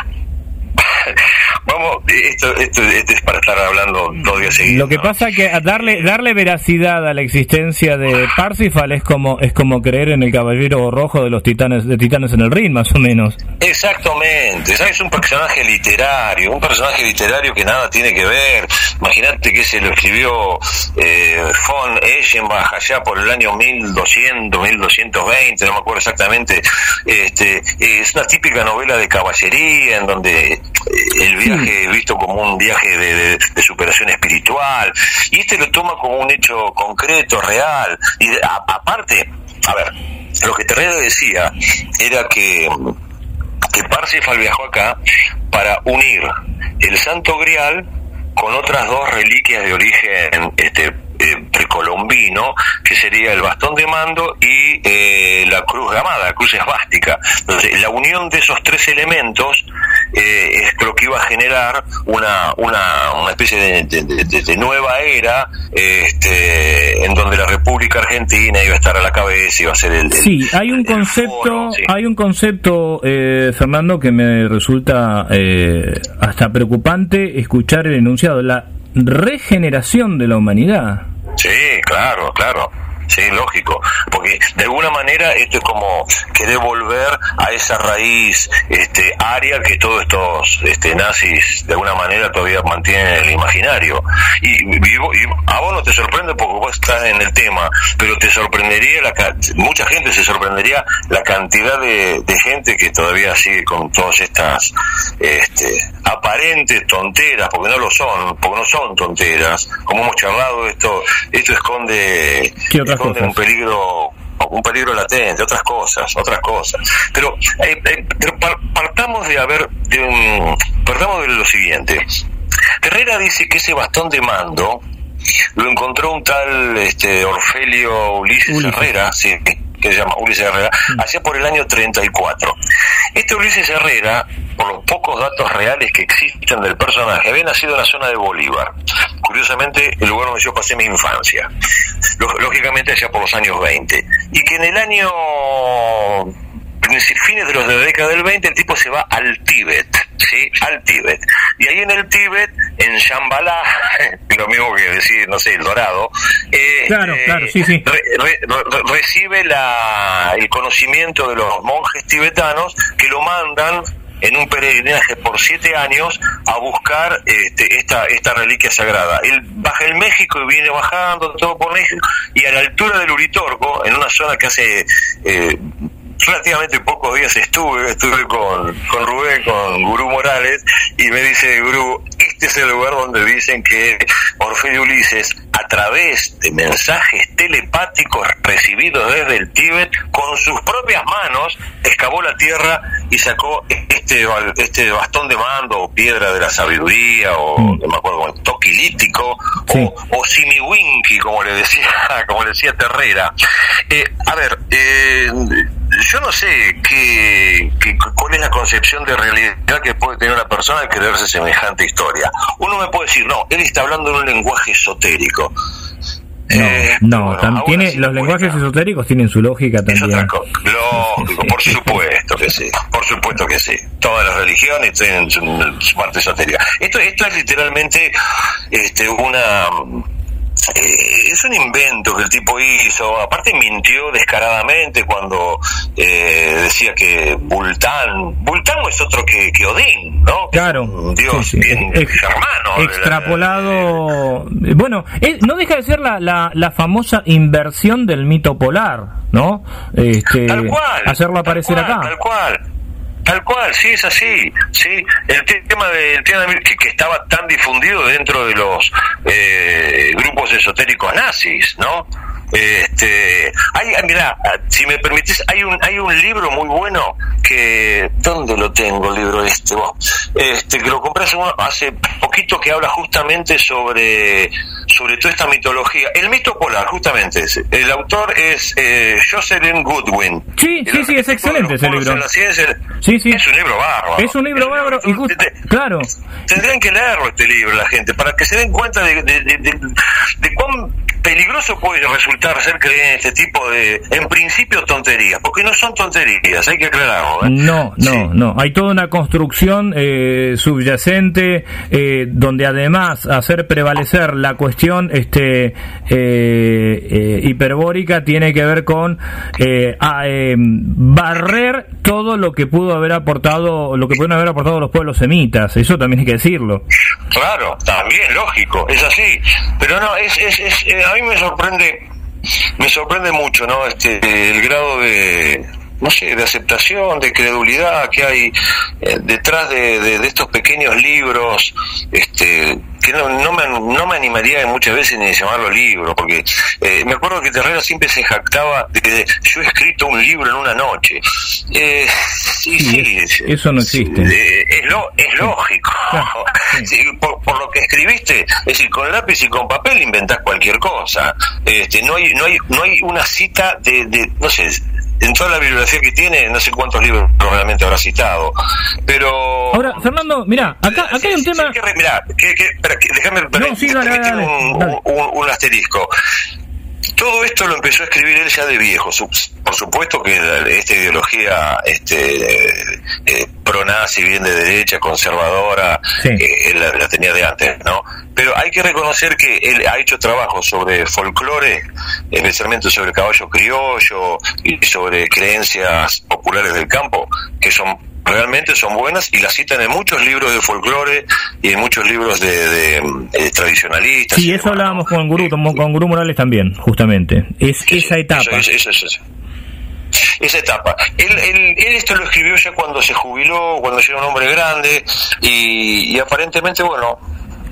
(laughs) Vamos, esto, esto, es para estar hablando dos días seguidos. Lo que pasa que darle darle veracidad a la existencia de Parsifal es como es como creer en el caballero rojo de los titanes de titanes en el ring, más o menos. Exactamente, es un personaje literario, un personaje literario que nada tiene que ver. Imagínate que se lo escribió eh, von Eschenbach allá por el año 1200, 1220, no me acuerdo exactamente. Este, es una típica novela de caballería en donde el viaje visto como un viaje de, superación espiritual, y este lo toma como un hecho concreto, real, y aparte, a ver, lo que Terrero decía era que, que Parsifal viajó acá para unir el Santo Grial con otras dos reliquias de origen este, eh, precolombino, que sería el bastón de mando y eh, la cruz gamada, la cruz esvástica. Entonces, la unión de esos tres elementos eh, es lo que iba a generar una, una, una especie de, nueva era este, en donde la República Argentina iba a estar a la cabeza, iba a ser el... sí, hay un concepto, hay un concepto, Fernando, que me resulta hasta preocupante escuchar el enunciado. La regeneración de la humanidad. Sí, claro, claro. Sí, lógico, porque de alguna manera esto es como querer volver a esa raíz este, área que todos estos este, nazis de alguna manera todavía mantienen en el imaginario. Y, a vos no te sorprende porque vos estás en el tema, pero te sorprendería, la, mucha gente se sorprendería la cantidad de, gente que todavía sigue con todas estas este, aparentes tonteras, porque no lo son, porque no son tonteras. Como hemos charlado, esto, esto esconde un peligro un peligro latente, otras cosas, otras cosas. Pero, eh, eh, partamos de haber, de partamos de lo siguiente. Herrera dice que ese bastón de mando lo encontró un tal este, Orfelio Ulises, Herrera, sí, que se llama Ulises Herrera, mm. hacia por el año 34. Este Ulises Herrera, por los pocos datos reales que existen del personaje, había nacido en la zona de Bolívar. Curiosamente, el lugar donde yo pasé mi infancia. Lógicamente, allá por los años 20. Y que en el año fines de los de la década del 20 el tipo se va al Tíbet, ¿sí? Al Tíbet. Y ahí en el Tíbet, en Shambhala, (laughs) lo mismo que decir, no sé, el Dorado, eh, claro, claro, sí, sí. recibe la, el conocimiento de los monjes tibetanos que lo mandan en un peregrinaje por siete años a buscar este, esta, esta reliquia sagrada. Él baja el México y viene bajando todo por México y a la altura del Uritorco, en una zona que hace eh, relativamente pocos días estuve, estuve con, con Rubén, con Gurú Morales, y me dice Gurú, este es el lugar donde dicen que Orfeo Ulises, a través de mensajes telepáticos recibidos desde el Tíbet, con sus propias manos, excavó la tierra y sacó este, este bastón de mando, o piedra de la sabiduría, o mm. no me acuerdo, toquilítico, o, o simiwinki, como le decía, (laughs) como le decía Terrera. Eh, a ver, eh, yo no sé qué, cuál es la concepción de realidad que puede tener una persona al creerse semejante historia. Uno me puede decir, no, él está hablando en un lenguaje esotérico. No, eh, tiene, los lenguajes esotéricos tienen su lógica también. Lógico, por (laughs) supuesto que sí, por supuesto que sí. Todas las religiones tienen su, parte esotérica. Esto, esto es literalmente este, una eh, es un invento que el tipo hizo. Aparte mintió descaradamente cuando eh, decía que Bultán, Bultán es otro que, que Odín, ¿no? Claro. Dios bien germano. Extrapolado. bueno, no deja de ser la, la, la, famosa inversión del mito polar, ¿no? Este, tal cual. Hacerlo aparecer acá. Tal cual. Tal cual, sí, es así. sí El tema del tema que, que estaba tan difundido dentro de los eh, grupos esotéricos nazis, ¿no? Este, hay, mira, si me permitís, hay un, hay un libro muy bueno que, ¿dónde lo tengo el libro este? este que lo compré hace, poquito que habla justamente sobre, sobre toda esta mitología. El mito polar, justamente. El autor es eh, Jocelyn Goodwin. Sí, sí, sí, es excelente ese libro. sí, sí. Es un libro bárbaro. Es un libro bárbaro. Y claro. Tendrían que leerlo este libro la gente para que se den cuenta de, de, de, de cuán peligroso puede resultar ser creer en este tipo de, en principio, tonterías, porque no son tonterías, hay que aclararlo. ¿eh? No, no, no, hay toda una construcción eh, subyacente eh, donde además hacer prevalecer la cuestión este hiperbórica tiene que ver con barrer todo lo que pudo haber aportado, lo que pudieron haber aportado los pueblos semitas, eso también hay que decirlo. Claro, también, lógico, es así, pero no, es, es, es a mí me sorprende, me sorprende mucho, ¿no? Este, el grado de, no sé, de aceptación, de credulidad que hay eh, detrás de, de, estos pequeños libros, este, que no, no, me, no me animaría muchas veces ni llamarlo libro, porque eh, me acuerdo que Terrera siempre se jactaba de que yo he escrito un libro en una noche. Eh, sí, sí, eso no existe. Eh, es, lo, es lógico. (laughs) por, lo que escribiste, es decir, con lápiz y con papel inventás cualquier cosa. Este, no hay, no hay, no hay una cita de, de no sé, en toda la bibliografía que tiene, no sé cuántos libros probablemente habrá citado. Pero. Ahora, Fernando, mira, acá, acá hay un tema. Que, mira, que, que, déjame, un, un, un, asterisco. Todo esto lo empezó a escribir él ya de viejo. por supuesto que esta ideología este, eh, pro-nazi, bien de derecha, conservadora, eh, la, tenía de antes, ¿no? Pero hay que reconocer que él ha hecho trabajo sobre folclore, especialmente sobre caballo criollo y sobre creencias populares del campo, que son realmente son buenas y las citan en muchos libros de folclore y en muchos libros de, tradicionalistas. Sí, eso hablábamos con Gurú, con Gurú Morales también, justamente. Es esa etapa. esa etapa. Él, él, esto lo escribió ya cuando se jubiló, cuando ya era un hombre grande y aparentemente, bueno,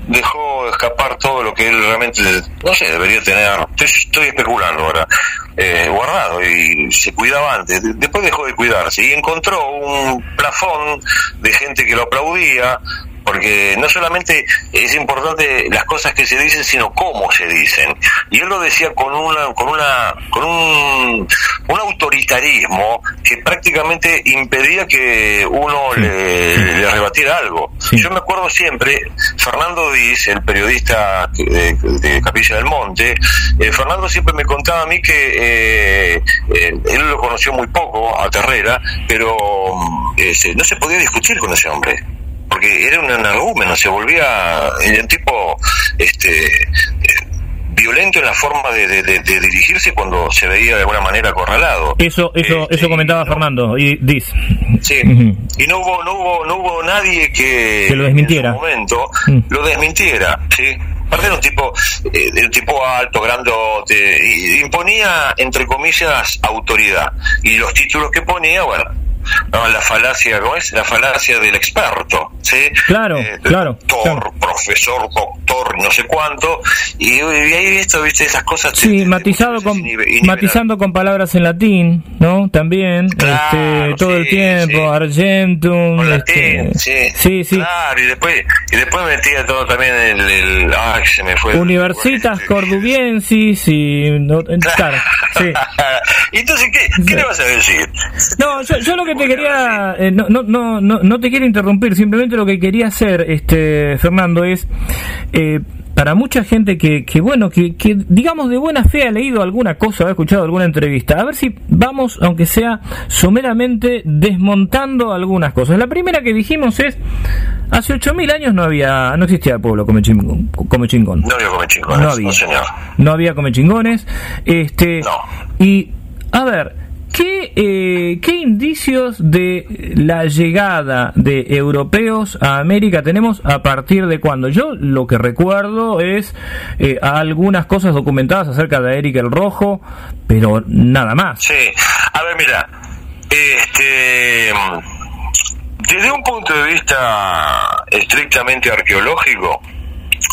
dejó escapar todo lo que él realmente, no sé, debería tener, estoy, especulando ahora, eh, guardado y se cuidaba antes, después dejó de cuidarse y encontró un plafón de gente que lo aplaudía, porque no solamente es importante las cosas que se dicen, sino cómo se dicen. Y él lo decía con una, con una, con un, un autoritarismo que prácticamente impedía que uno le, rebatiera algo. Yo me acuerdo siempre, Fernando Díaz, el periodista de, Capilla del Monte, eh, Fernando siempre me contaba a mí que eh, eh, él lo conoció muy poco a Terrera, pero no se podía discutir con ese hombre porque era un energúmeno, se volvía un tipo este violento en la forma de, dirigirse cuando se veía de alguna manera acorralado. Eso, eso, este, eso comentaba Fernando y dice. Sí. Y no hubo, no hubo, no hubo nadie que, lo desmintiera. En ese momento mm. lo desmintiera, sí. Aparte era un tipo, eh, un tipo alto, grandote, imponía entre comillas autoridad y los títulos que ponía, bueno, no, la falacia, ¿cómo es? La falacia del experto, ¿sí? Claro, eh, claro. Doctor, profesor, doctor, no sé cuánto, y, ahí esto, viste, esas cosas. Sí, matizado con, matizando con palabras en latín, ¿no? También, este, todo el tiempo, argentum. Este, sí. sí, sí. Claro, y después, y después metía todo también el, el ay, se me fue. Universitas Cordubiensis y, no, claro, sí. (laughs) ¿Y entonces qué, qué le vas a decir? No, yo, yo lo que te quería, eh, no, no, no, no, te quiero interrumpir, simplemente lo que quería hacer, este, Fernando, es eh, para mucha gente que, que bueno, que, que, digamos de buena fe ha leído alguna cosa, ha escuchado alguna entrevista, a ver si vamos, aunque sea someramente, desmontando algunas cosas. La primera que dijimos es, hace 8.000 años no había, no existía el pueblo come, chingón. Come chingón. No había come chingones, no había, señor. No había come chingones. Este, Y, a ver, ¿Qué, eh, ¿Qué indicios de la llegada de europeos a América tenemos a partir de cuándo? Yo lo que recuerdo es eh, algunas cosas documentadas acerca de Eric el Rojo, pero nada más. Sí, a ver, mira, este, desde un punto de vista estrictamente arqueológico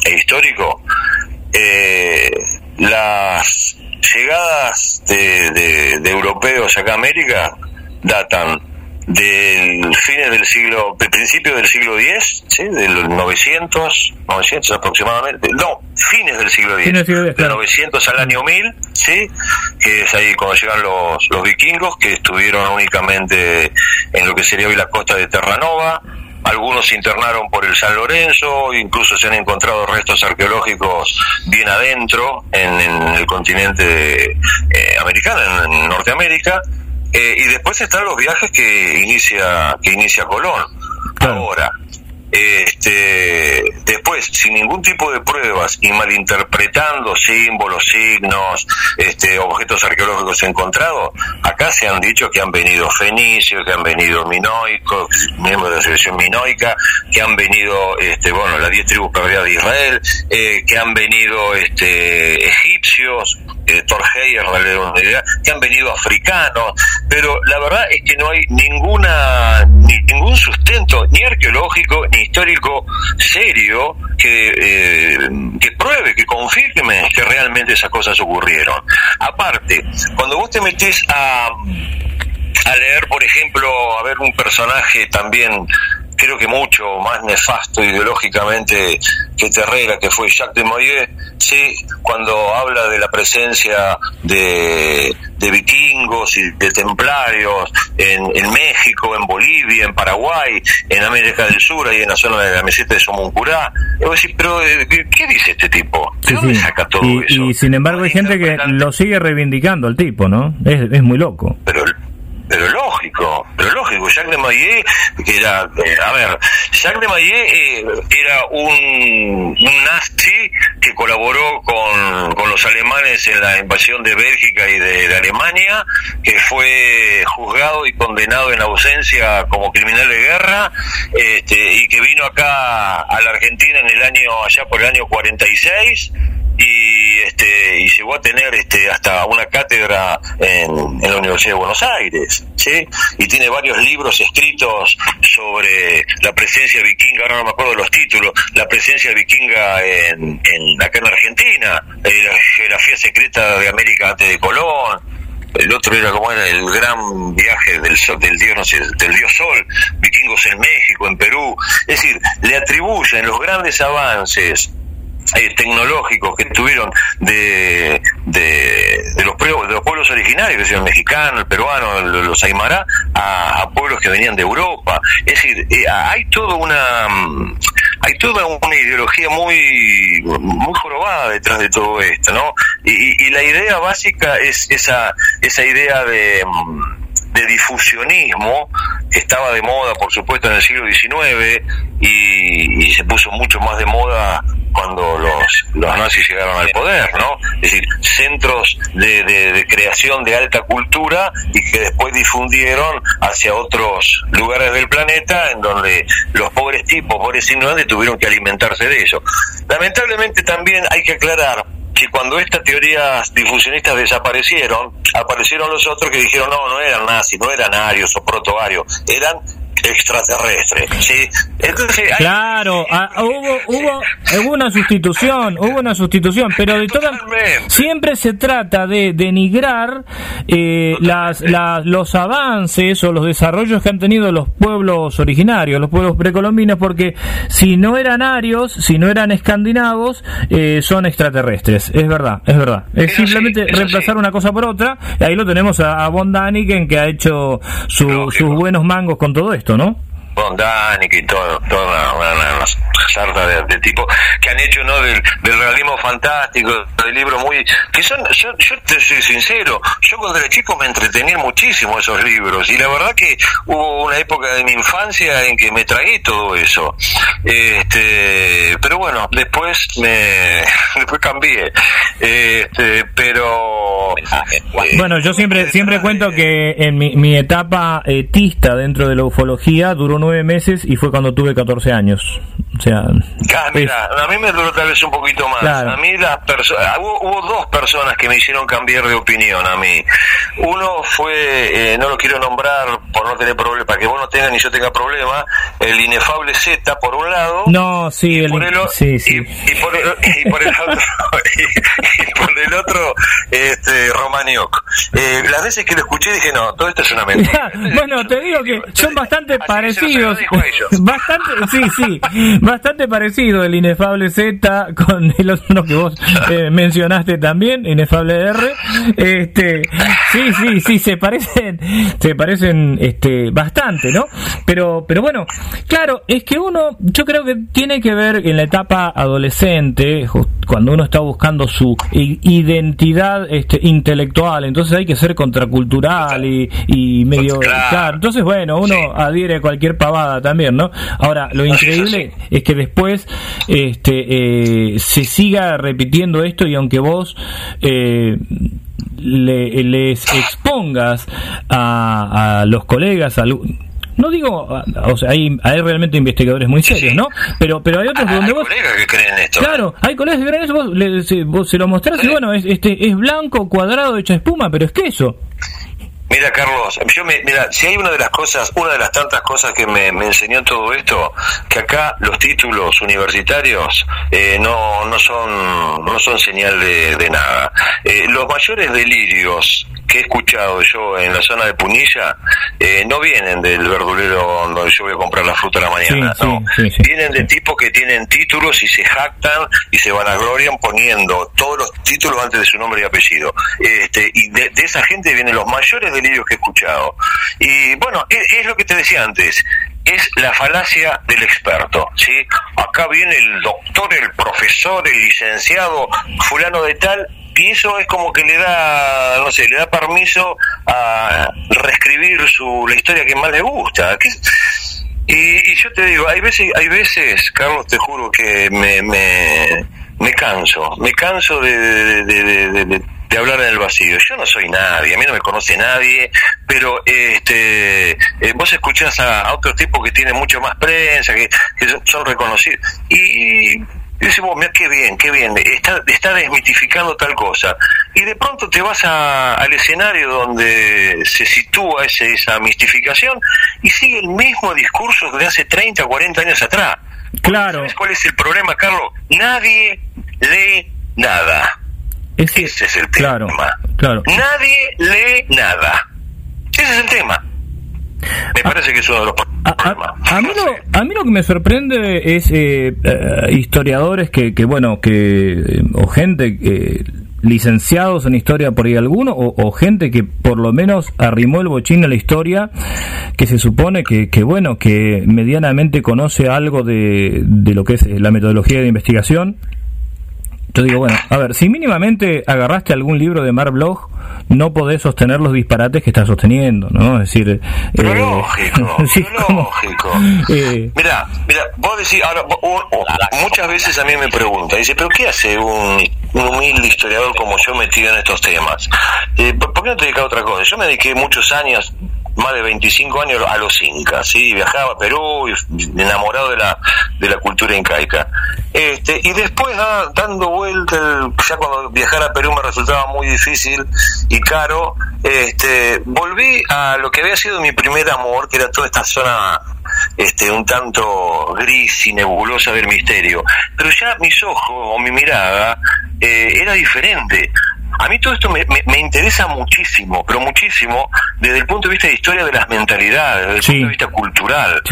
e histórico, eh, las llegadas de, europeos acá a América datan del fines del siglo, del principio del siglo X, ¿sí? del 900, 900 aproximadamente, no, fines del siglo X, del 900 al año 1000, ¿sí? que es ahí cuando llegan los, los vikingos, que estuvieron únicamente en lo que sería hoy la costa de Terranova, algunos se internaron por el San Lorenzo, incluso se han encontrado restos arqueológicos bien adentro en, el continente eh, americano, en, Norteamérica, eh, y después están los viajes que inicia que inicia Colón. Ahora, este, después, sin ningún tipo de pruebas y malinterpretando símbolos, signos, este, objetos arqueológicos encontrados, acá se han dicho que han venido fenicios, que han venido minoicos, miembros de la selección minoica, que han venido, este, bueno, las diez tribus perdidas de Israel, eh, que han venido este, egipcios, eh, Torgeyer, que han venido africanos, pero la verdad es que no hay ninguna, ningún sustento, ni arqueológico, ni histórico serio que, eh, que pruebe, que confirme que realmente esas cosas ocurrieron. Aparte, cuando vos te metés a, a leer, por ejemplo, a ver un personaje también creo que mucho más nefasto ideológicamente que Terrera, que fue Jacques de Moyer, sí, cuando habla de la presencia de, vikingos y de templarios en, México, en Bolivia, en Paraguay, en América del Sur, y en la zona de la meseta de Somoncurá. pero eh, ¿qué dice este tipo? ¿De dónde saca todo y, eso? Y sin embargo hay gente que lo sigue reivindicando el tipo, ¿no? Es, es muy loco. Pero pero lógico, pero lógico, Jacques de Maillet, era, eh, a ver, Jacques de Maillet eh, era un, un, nazi que colaboró con, con, los alemanes en la invasión de Bélgica y de, Alemania, que fue juzgado y condenado en ausencia como criminal de guerra, este, y que vino acá a la Argentina en el año, allá por el año 46, y este y llegó a tener este hasta una cátedra en, la Universidad de Buenos Aires ¿sí? y tiene varios libros escritos sobre la presencia vikinga ahora no me acuerdo los títulos la presencia vikinga en, en acá en Argentina eh, la geografía secreta de América antes de Colón el otro era como era el gran viaje del sol, del dios no sé, del dios sol vikingos en México en Perú es decir le atribuyen los grandes avances eh, tecnológicos que tuvieron de, de, los, de los pueblos originarios, el mexicano, el peruano, los aymara, a, pueblos que venían de Europa. Es decir, eh, hay toda una hay toda una ideología muy muy jorobada detrás de todo esto, ¿no? Y, y la idea básica es esa esa idea de de difusionismo que estaba de moda, por supuesto, en el siglo XIX y, se puso mucho más de moda cuando los, los nazis llegaron al poder, ¿no? Es decir, centros de, de, creación de alta cultura y que después difundieron hacia otros lugares del planeta en donde los pobres tipos, pobres ignorantes, tuvieron que alimentarse de eso. Lamentablemente también hay que aclarar que cuando estas teorías difusionistas desaparecieron, aparecieron los otros que dijeron no, no eran nazis, no eran arios o protoarios, eran extraterrestre. ¿sí? Entonces, claro, ah, hubo, hubo, hubo una sustitución, hubo una sustitución, pero de todas siempre se trata de denigrar eh, las, los avances o los desarrollos que han tenido los pueblos originarios, los pueblos precolombinos, porque si no eran arios, si no eran escandinavos, eh, son extraterrestres. Es verdad, es verdad. Es simplemente reemplazar una cosa por otra. Y ahí lo tenemos a, a Von Daniken que ha hecho sus buenos mangos con todo esto. ¿No? Con Danik y todo, toda una, sarta de, tipo que han hecho no del, realismo fantástico, de libros muy que son, yo, te soy sincero, yo cuando era chico me entretenía muchísimo esos libros y la verdad que hubo una época de mi infancia en que me tragué todo eso. Este, pero bueno, después me (laughs) después cambié. Este, pero bueno, yo siempre siempre cuento que en mi, mi etapa etista dentro de la ufología duró nueve meses y fue cuando tuve 14 años. O sea, ah, mira, a mí me duró tal vez un poquito más. A mí las personas, ah, hubo, dos personas que me hicieron cambiar de opinión a mí. Uno fue, eh, no lo quiero nombrar por no tener problema, para que vos no tengas ni yo tenga problema, el inefable Z por un lado. No, sí, y por el, sí, sí. Y, por el, y, por el, otro, (laughs) y, por el otro, este, Romaniok. Eh, las veces que lo escuché dije, no, todo esto es una mentira. (laughs) bueno, te digo que son bastante parecidos. (laughs) Bastante, sí, sí bastante parecido el inefable Z con el otro que vos eh, (laughs) mencionaste también, inefable R. Este, sí, sí, sí, se parecen, se parecen este, bastante, ¿no? Pero, pero bueno, claro, es que uno, yo creo que tiene que ver en la etapa adolescente, cuando uno está buscando su identidad este, intelectual, entonces hay que ser contracultural y, y medio... Claro. Entonces, bueno, uno adhiere a cualquier pavada también, ¿no? Ahora, lo increíble es que después este, eh, se siga repitiendo esto y aunque vos eh, les expongas a, los colegas, no digo, o sea, hay, hay realmente investigadores muy serios, ¿no? Pero pero hay otros donde vos... colegas que creen esto. Claro, hay colegas que creen eso, vos, vos se lo mostrás y bueno, es, este, es blanco, cuadrado, hecha espuma, pero es queso. Mira, Carlos, yo me, mira, si hay una de las cosas, una de las tantas cosas que me, enseñó todo esto, que acá los títulos universitarios eh, no, no son no son señal de, nada. Eh, los mayores delirios que he escuchado yo en la zona de Punilla eh, no vienen del verdulero donde yo voy a comprar la fruta a la mañana, no. vienen de tipos que tienen títulos y se jactan y se van a glorian poniendo todos los títulos antes de su nombre y apellido. Este, y de, esa gente vienen los mayores delirios que he escuchado. Y bueno, es, es lo que te decía antes, es la falacia del experto, ¿sí? Acá viene el doctor, el profesor, el licenciado, fulano de tal, y eso es como que le da, no sé, le da permiso a reescribir su, la historia que más le gusta. Y, yo te digo, hay veces, hay veces, Carlos, te juro que me, me, canso, me canso de, de, hablar en el vacío. Yo no soy nadie, a mí no me conoce nadie, pero este eh, vos escuchás a, otro tipo que tiene mucho más prensa, que, son reconocidos. Y, y decimos, mira qué bien, qué bien, está, está desmitificando tal cosa. Y de pronto te vas al escenario donde se sitúa ese, esa mistificación y sigue el mismo discurso de hace 30 o 40 años atrás. Claro. ¿Sabes cuál es el problema, Carlos? Nadie lee nada. Ese, es el tema. Claro, Nadie lee nada. Ese es el tema. Me parece que es uno de los a, mí lo, a mí lo que me sorprende es eh, eh, historiadores que, que, bueno, que eh, o gente licenciados en historia por ahí alguno, o, gente que por lo menos arrimó el bochín a la historia, que se supone que, que bueno, que medianamente conoce algo de, de lo que es la metodología de investigación, yo digo, bueno, a ver, si mínimamente agarraste algún libro de Mar Bloch, no podés sostener los disparates que estás sosteniendo, ¿no? Es decir... Eh, lógico, (laughs) sí, lógico. Eh, mira, mira, vos decís, ahora, muchas veces a mí me preguntan, dice, pero ¿qué hace un, humilde historiador como yo metido en estos temas? Eh, ¿Por qué no te dedicas a otra cosa? Yo me dediqué muchos años más de 25 años a los incas, ¿sí? viajaba a Perú, enamorado de la, de la cultura incaica. Este, y después dando vuelta, ya cuando viajar a Perú me resultaba muy difícil y caro, este, volví a lo que había sido mi primer amor, que era toda esta zona este, un tanto gris y nebulosa del misterio. Pero ya mis ojos o mi mirada eh, era diferente. A mí todo esto me, me, interesa muchísimo, pero muchísimo, desde el punto de vista de historia de las mentalidades, desde el punto de vista cultural.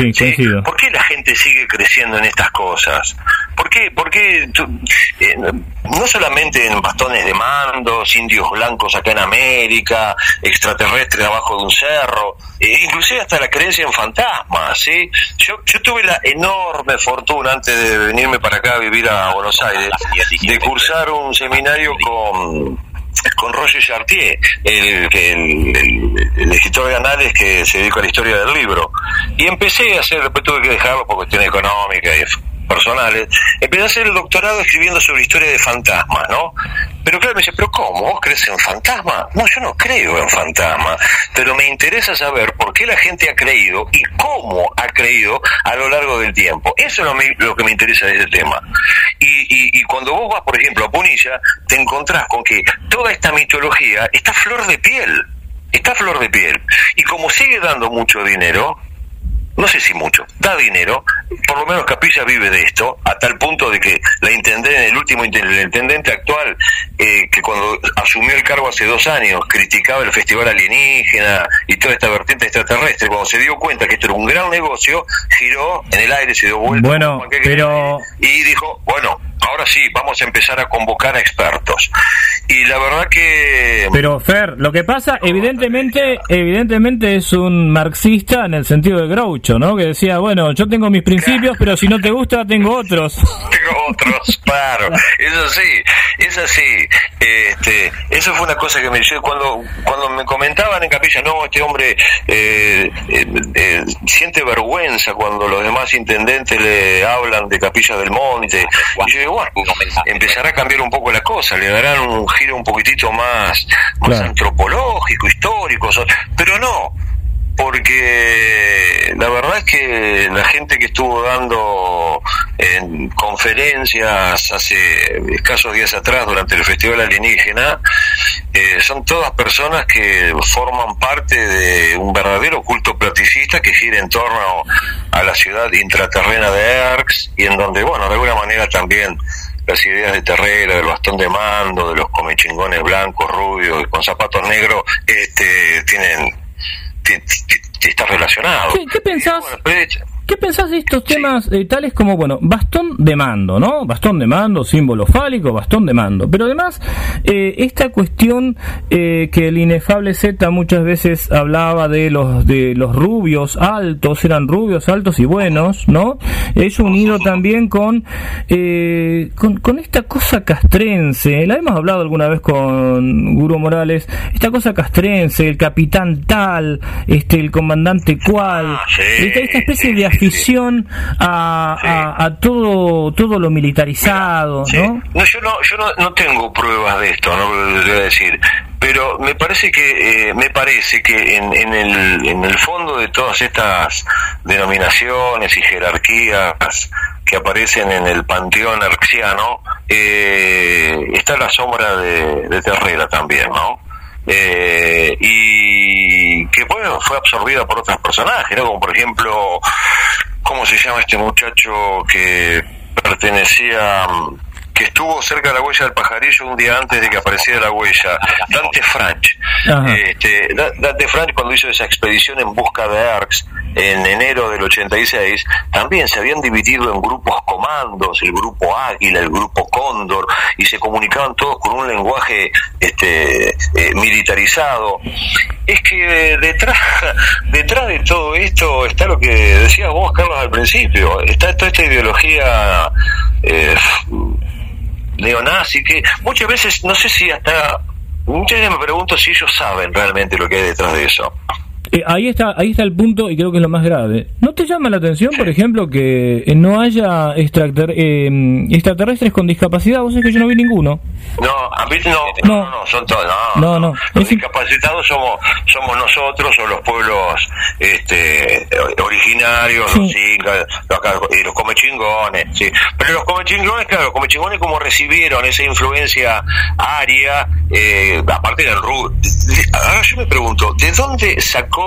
¿Por qué la gente sigue creciendo en estas cosas? ¿Por qué? Porque eh, no solamente en bastones de mandos, indios blancos acá en América, extraterrestres abajo de un cerro, eh, inclusive hasta la creencia en fantasmas, ¿sí? Yo, yo tuve la enorme fortuna antes de venirme para acá a vivir a Buenos Aires, de cursar un seminario con con Roger Chartier, el, el, escritor de anales que se dedica a la historia del libro. Y empecé a hacer, después tuve que dejarlo por cuestiones económicas y personales, empecé a hacer el doctorado escribiendo sobre historia de fantasmas, ¿no? Pero claro, me dice, ¿pero cómo? ¿Vos crees en fantasmas? No, yo no creo en fantasmas, pero me interesa saber por qué la gente ha creído y cómo ha creído a lo largo del tiempo. Eso es lo, que me interesa de este tema. Y, y cuando vos vas, por ejemplo, a Punilla, te encontrás con que toda esta mitología está flor de piel está flor de piel. Y como sigue dando mucho dinero, no sé si mucho, da dinero, por lo menos Capilla vive de esto, a tal punto de que la intendente, el último el intendente actual, eh, que cuando asumió el cargo hace dos años, criticaba el festival alienígena y toda esta vertiente extraterrestre, cuando se dio cuenta que esto era un gran negocio, giró en el aire, se dio vuelta bueno, pero... y dijo, bueno, ahora sí, vamos a empezar a convocar a expertos. Y la verdad que... Pero Fer, lo que pasa, evidentemente, evidentemente es un marxista en el sentido de Groucho, ¿no? Que decía, bueno, yo tengo mis principios, pero si no te gusta, tengo otros. (laughs) tengo otros, claro. Eso sí, es así. Este, eso fue una cosa que me cuando cuando me comentaban en capilla, no, este hombre eh, eh, eh, siente vergüenza cuando los demás intendentes le hablan de Capilla del Monte. Y yo bueno, empezará a cambiar un poco la cosa, le darán un giro un poquitito más, más antropológico, histórico, pero no, porque la verdad es que la gente que estuvo dando en conferencias hace escasos días atrás durante el Festival Alienígena eh, son todas personas que forman parte de un verdadero culto platicista que gira en torno a la ciudad intraterrena de Erx y en donde, bueno, de alguna manera también las ideas de Terrera, del bastón de mando, de los comechingones blancos, rubios con zapatos negros, este, tienen, está relacionado. ¿Qué, pensás? ¿Qué pensás de estos temas eh, tales como, bueno, bastón de mando, ¿no? Bastón de mando, símbolo fálico, bastón de mando. Pero además, eh, esta cuestión eh, que el inefable Z muchas veces hablaba de los, de los rubios altos, eran rubios altos y buenos, ¿no? Es unido también con, con, con, esta cosa castrense, la hemos hablado alguna vez con Guro Morales, esta cosa castrense, el capitán tal, este, el comandante cual, ah, esta, esta especie de afición a, a, todo todo lo militarizado, ¿no? ¿no? Yo no yo no, tengo pruebas de esto, no lo voy a decir, pero me parece que eh, me parece que en, en, el, en el fondo de todas estas denominaciones y jerarquías que aparecen en el panteón arxiano eh, está la sombra de, de Terrera también, ¿no? Eh, y que bueno, fue absorbida por otros personajes, ¿no? Como por ejemplo, ¿cómo se llama este muchacho que pertenecía que estuvo cerca de la huella del pajarillo un día antes de que apareciera la huella, Dante Franch. Este, Dante Franch cuando hizo esa expedición en busca de Arx en enero del 86, también se habían dividido en grupos comandos, el grupo Águila, el grupo Cóndor, y se comunicaban todos con un lenguaje este, eh, militarizado. Es que detrás, (laughs) detrás de todo esto está lo que decías vos, Carlos, al principio, está toda esta ideología eh, neonazi, que muchas veces, no sé si hasta, muchas veces me pregunto si ellos saben realmente lo que hay detrás de eso. Eh, ahí está ahí está el punto y creo que es lo más grave. ¿No te llama la atención, por ejemplo, que eh, no haya eh, extraterrestres con discapacidad? Vos sabés que yo no vi ninguno. No, a mí no, no, no, son todos. No, no. Los discapacitados somos somos nosotros o los pueblos este, originarios, los incas, los, los comechingones. Sí. Pero los comechingones, claro, los comechingones como recibieron esa influencia aria, aparte del rubro. Ahora yo me pregunto, ¿de dónde sacó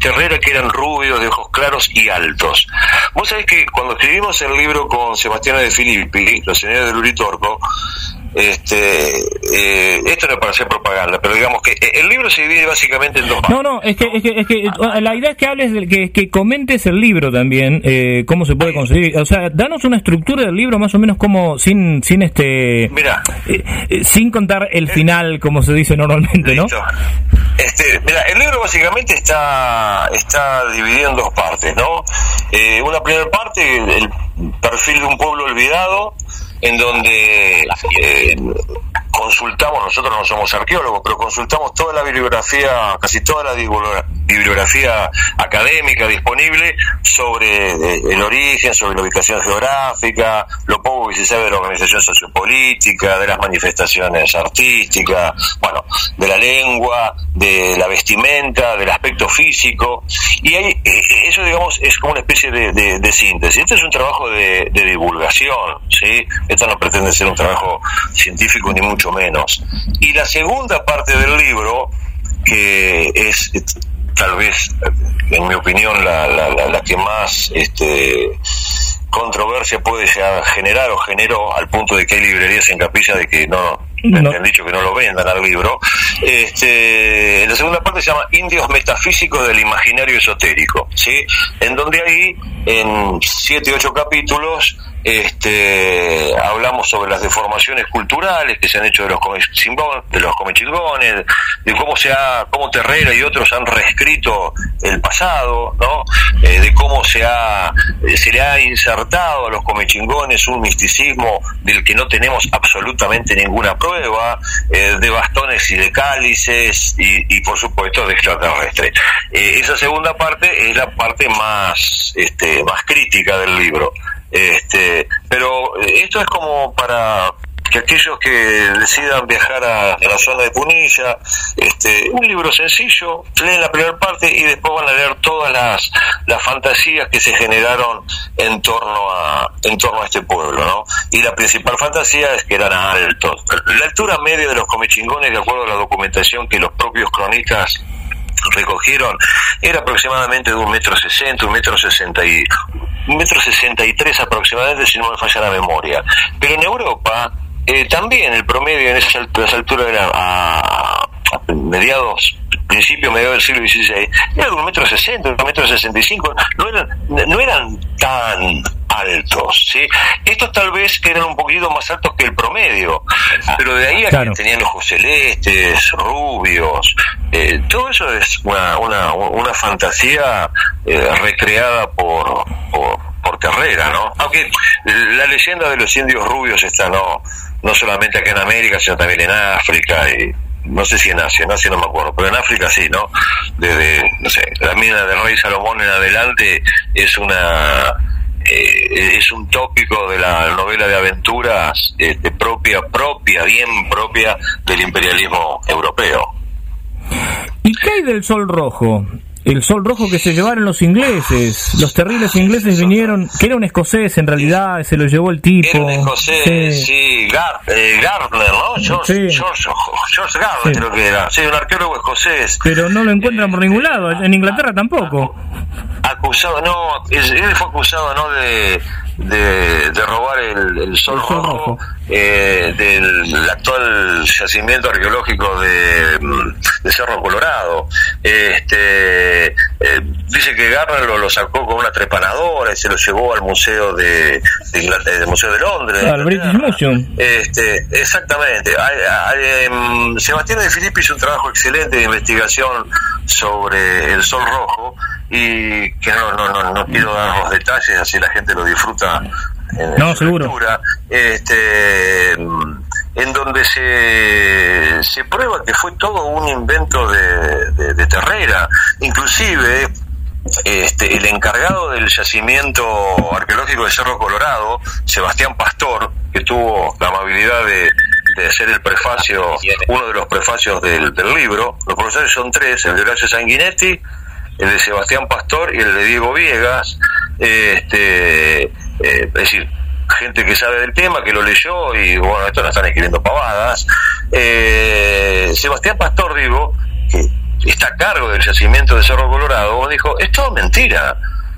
Terrera que eran rubios, de ojos claros y altos. Vos sabés que cuando escribimos el libro con Sebastián de Filippi, Los señores de Luritorco, este eh, esto no es para hacer propaganda pero digamos que eh, el libro se divide básicamente en dos no no es que, es que, es que la idea es que hables que, que comentes el libro también eh, cómo se puede conseguir o sea danos una estructura del libro más o menos como sin sin este mira sin contar el final como se dice normalmente no este mira el libro básicamente está está dividido en dos partes no una primera parte el perfil de un pueblo olvidado en donde eh, consultamos, nosotros no somos arqueólogos, pero consultamos toda la bibliografía, casi toda la bibliografía académica disponible sobre eh, el origen, sobre la ubicación geográfica, lo poco que se sabe de la organización sociopolítica, de las manifestaciones artísticas, bueno, de la lengua, de la vestimenta, del aspecto físico, y ahí, eh, eso digamos es como una especie de, síntesis. Este es un trabajo de, de divulgación, ¿sí? Esto no pretende ser un trabajo científico ni mucho menos. Y la segunda parte del libro, que es tal vez, en mi opinión, la, la, que más este, controversia puede generar o generó al punto de que hay librerías en capilla de que no, me han dicho que no lo vendan al libro. Este, la segunda parte se llama Indios Metafísicos del Imaginario Esotérico, ¿sí? En donde ahí, en siete, ocho capítulos, este, hablamos sobre las deformaciones culturales que se han hecho de los de los comechingones, de cómo se ha, cómo Terrera y otros han reescrito el pasado, ¿no? Eh, de cómo se ha, eh, se le ha insertado a los comechingones un misticismo del que no tenemos absolutamente ninguna prueba, eh, de bastones y de cálices y, por supuesto de extraterrestres. esa segunda parte es la parte más, este, más crítica del libro. Este, pero eh, esto es como para que aquellos que decidan viajar a, la zona de Punilla, este, un libro sencillo, leen la primera parte y después van a leer todas las, las fantasías que se generaron en torno a en torno a este pueblo, ¿no? Y la principal fantasía es que eran altos. La altura media de los comechingones, de acuerdo a la documentación que los propios cronistas recogieron era aproximadamente de un metro sesenta, un metro sesenta y un metro sesenta y tres aproximadamente, si no me falla la memoria. Pero en Europa eh, también el promedio en esa, altura era a, mediados, principio, mediados del siglo XVI, era de un metro sesenta, un metro sesenta y cinco, no eran, no eran tan altos, ¿sí? Estos tal vez eran un poquito más altos que el promedio, pero de ahí a que tenían ojos celestes, rubios, eh, todo eso es una, una, una fantasía eh, recreada por, por, por Carrera, ¿no? Aunque la leyenda de los indios rubios está, ¿no? no solamente acá en América, sino también en África y no sé si en Asia, en Asia no me acuerdo, pero en África sí, ¿no? Desde, no sé, la mina del rey Salomón en adelante es una eh, es un tópico de la novela de aventuras este, propia, propia, bien propia del imperialismo europeo. ¿Y qué hay del sol rojo? el sol rojo que se llevaron los ingleses. Los terribles ingleses vinieron, que era un escocés en realidad, se lo llevó el tipo. Era un escocés, sí, eh, Gardner, ¿no? George, George, Gardner creo que era, sí, un arqueólogo escocés. Pero no lo encuentran por ningún lado, en Inglaterra tampoco. Acusado, no, él fue acusado, ¿no? De de, robar el, sol, rojo, eh, del actual yacimiento arqueológico de, Cerro Colorado. Este, eh, dice que Garner lo, sacó con una trepanadora y se lo llevó al museo de, del Museo de Londres. Al British Museum. Este, exactamente. Em, Sebastián de Filippi hizo un trabajo excelente de investigación sobre el sol rojo y que no, no, no, no quiero dar los detalles, así la gente lo disfruta en no, seguro. este, en donde se, se prueba que fue todo un invento de, de, de Terrera, inclusive este, el encargado del yacimiento arqueológico de Cerro Colorado, Sebastián Pastor, que tuvo la amabilidad de, de hacer el prefacio, uno de los prefacios del, del libro, los profesores son tres, el de Horacio Sanguinetti, el de Sebastián Pastor y el de Diego Viegas, este, eh, es decir, gente que sabe del tema, que lo leyó y bueno, esto no están escribiendo pavadas. Eh, Sebastián Pastor, digo, que está a cargo del yacimiento de Cerro Colorado, dijo, es todo mentira,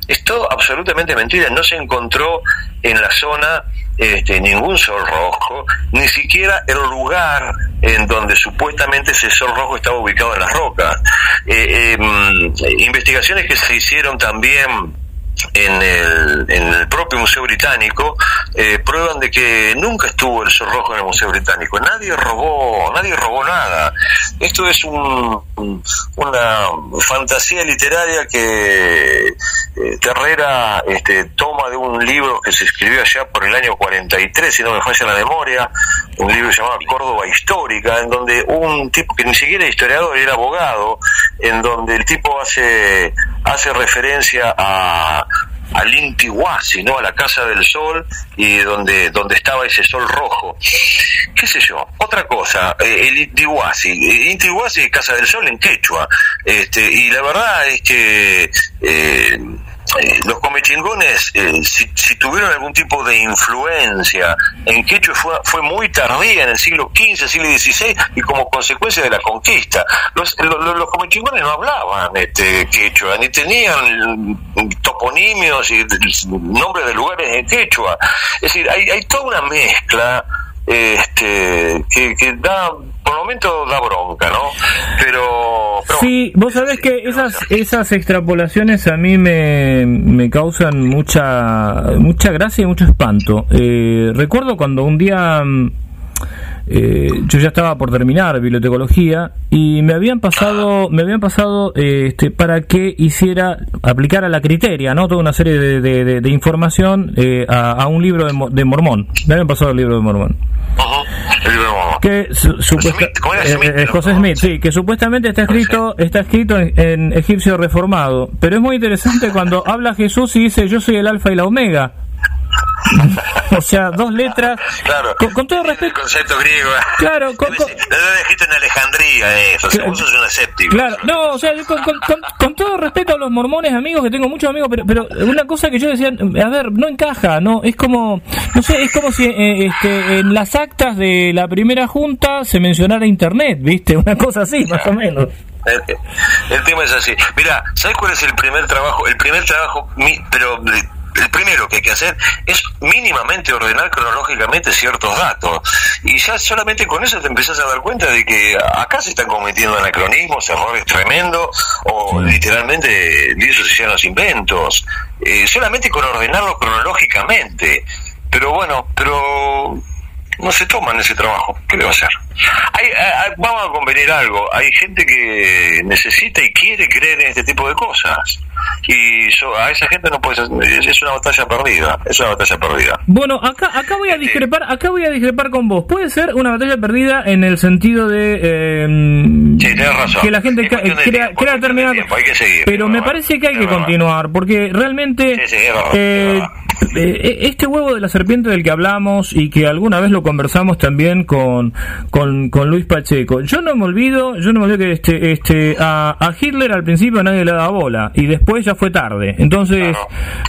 es todo absolutamente mentira, no se encontró en la zona este, ningún sol rojo, ni siquiera el lugar en donde supuestamente ese sol rojo estaba ubicado en las rocas. Eh, em, investigaciones que se hicieron también en el, propio Museo Británico eh, prueban de que nunca estuvo el sol rojo en el Museo Británico. Nadie robó, nadie robó nada. Esto es un, una fantasía literaria que eh, Terrera este, toma de un libro que se escribió allá por el año 43, si no me falla la memoria, un libro llamado Córdoba Histórica, en donde un tipo que ni siquiera era historiador, era abogado, en donde el tipo hace, hace referencia a al Intihuasi, ¿no? A la Casa del Sol y donde, donde estaba ese sol rojo. ¿Qué sé yo? Otra cosa, eh, el Intihuasi. Intihuasi, Casa del Sol en quechua. Este, y la verdad es que eh, eh, los comechingones, eh, si, tuvieron algún tipo de influencia en Quechua, fue, fue muy tardía en el siglo XV, siglo XVI, y como consecuencia de la conquista. Los, los, comechingones no hablaban este, quechua, ni tenían toponimios y nombres de lugares en quechua. Es decir, hay, hay toda una mezcla este, que, que da por el momento da bronca, ¿no? Pero, sí, vos sabés que esas esas extrapolaciones a mí me, me causan mucha mucha gracia y mucho espanto. Eh, recuerdo cuando un día mm, eh, yo ya estaba por terminar bibliotecología y me habían pasado me habían pasado este para que hiciera aplicara la criteria no toda una serie de, de, información eh, a, un libro de, Mormón. Me habían pasado el libro de Mormón. Que supuestamente José Smith sí que supuestamente está escrito está escrito en egipcio reformado. Pero es muy interesante cuando habla Jesús y dice yo soy el alfa y la omega (laughs) o sea, dos letras. Claro. Con, todo respeto. El concepto griego. Claro. Con, (laughs) en Alejandría eso. Claro, sos un escéptico. Claro. No, o sea, con, todo respeto a los mormones, amigos, que tengo muchos amigos, pero, pero una cosa que yo decía, a ver, no encaja, ¿no? Es como, no sé, es como si eh, este, en las actas de la primera junta se mencionara Internet, ¿viste? Una cosa así, más o menos. El, tema es así. Mira, ¿sabes cuál es el primer trabajo? El primer trabajo, pero el primero que hay que hacer es mínimamente ordenar cronológicamente ciertos datos. Y ya solamente con eso te empezás a dar cuenta de que acá se están cometiendo anacronismos, errores tremendos, o literalmente lisos y los inventos. Eh, solamente con ordenarlo cronológicamente. Pero bueno, pero no se toman ese trabajo. ¿Qué le va a hacer? Hay, vamos a convenir algo. Hay gente que necesita y quiere creer en este tipo de cosas. Y a esa gente no puede es una batalla perdida. Es una batalla perdida. Bueno, acá, acá voy a discrepar, acá voy a discrepar con vos. Puede ser una batalla perdida en el sentido de eh, que la gente quiera, terminar. pero me parece que hay que continuar porque realmente eh, eh, este huevo de la serpiente del que hablamos y que alguna vez lo conversamos también con, con, Luis Pacheco. Yo no me olvido, yo no me olvido que este, este, a, Hitler al principio nadie le daba bola y después ya fue tarde. Entonces,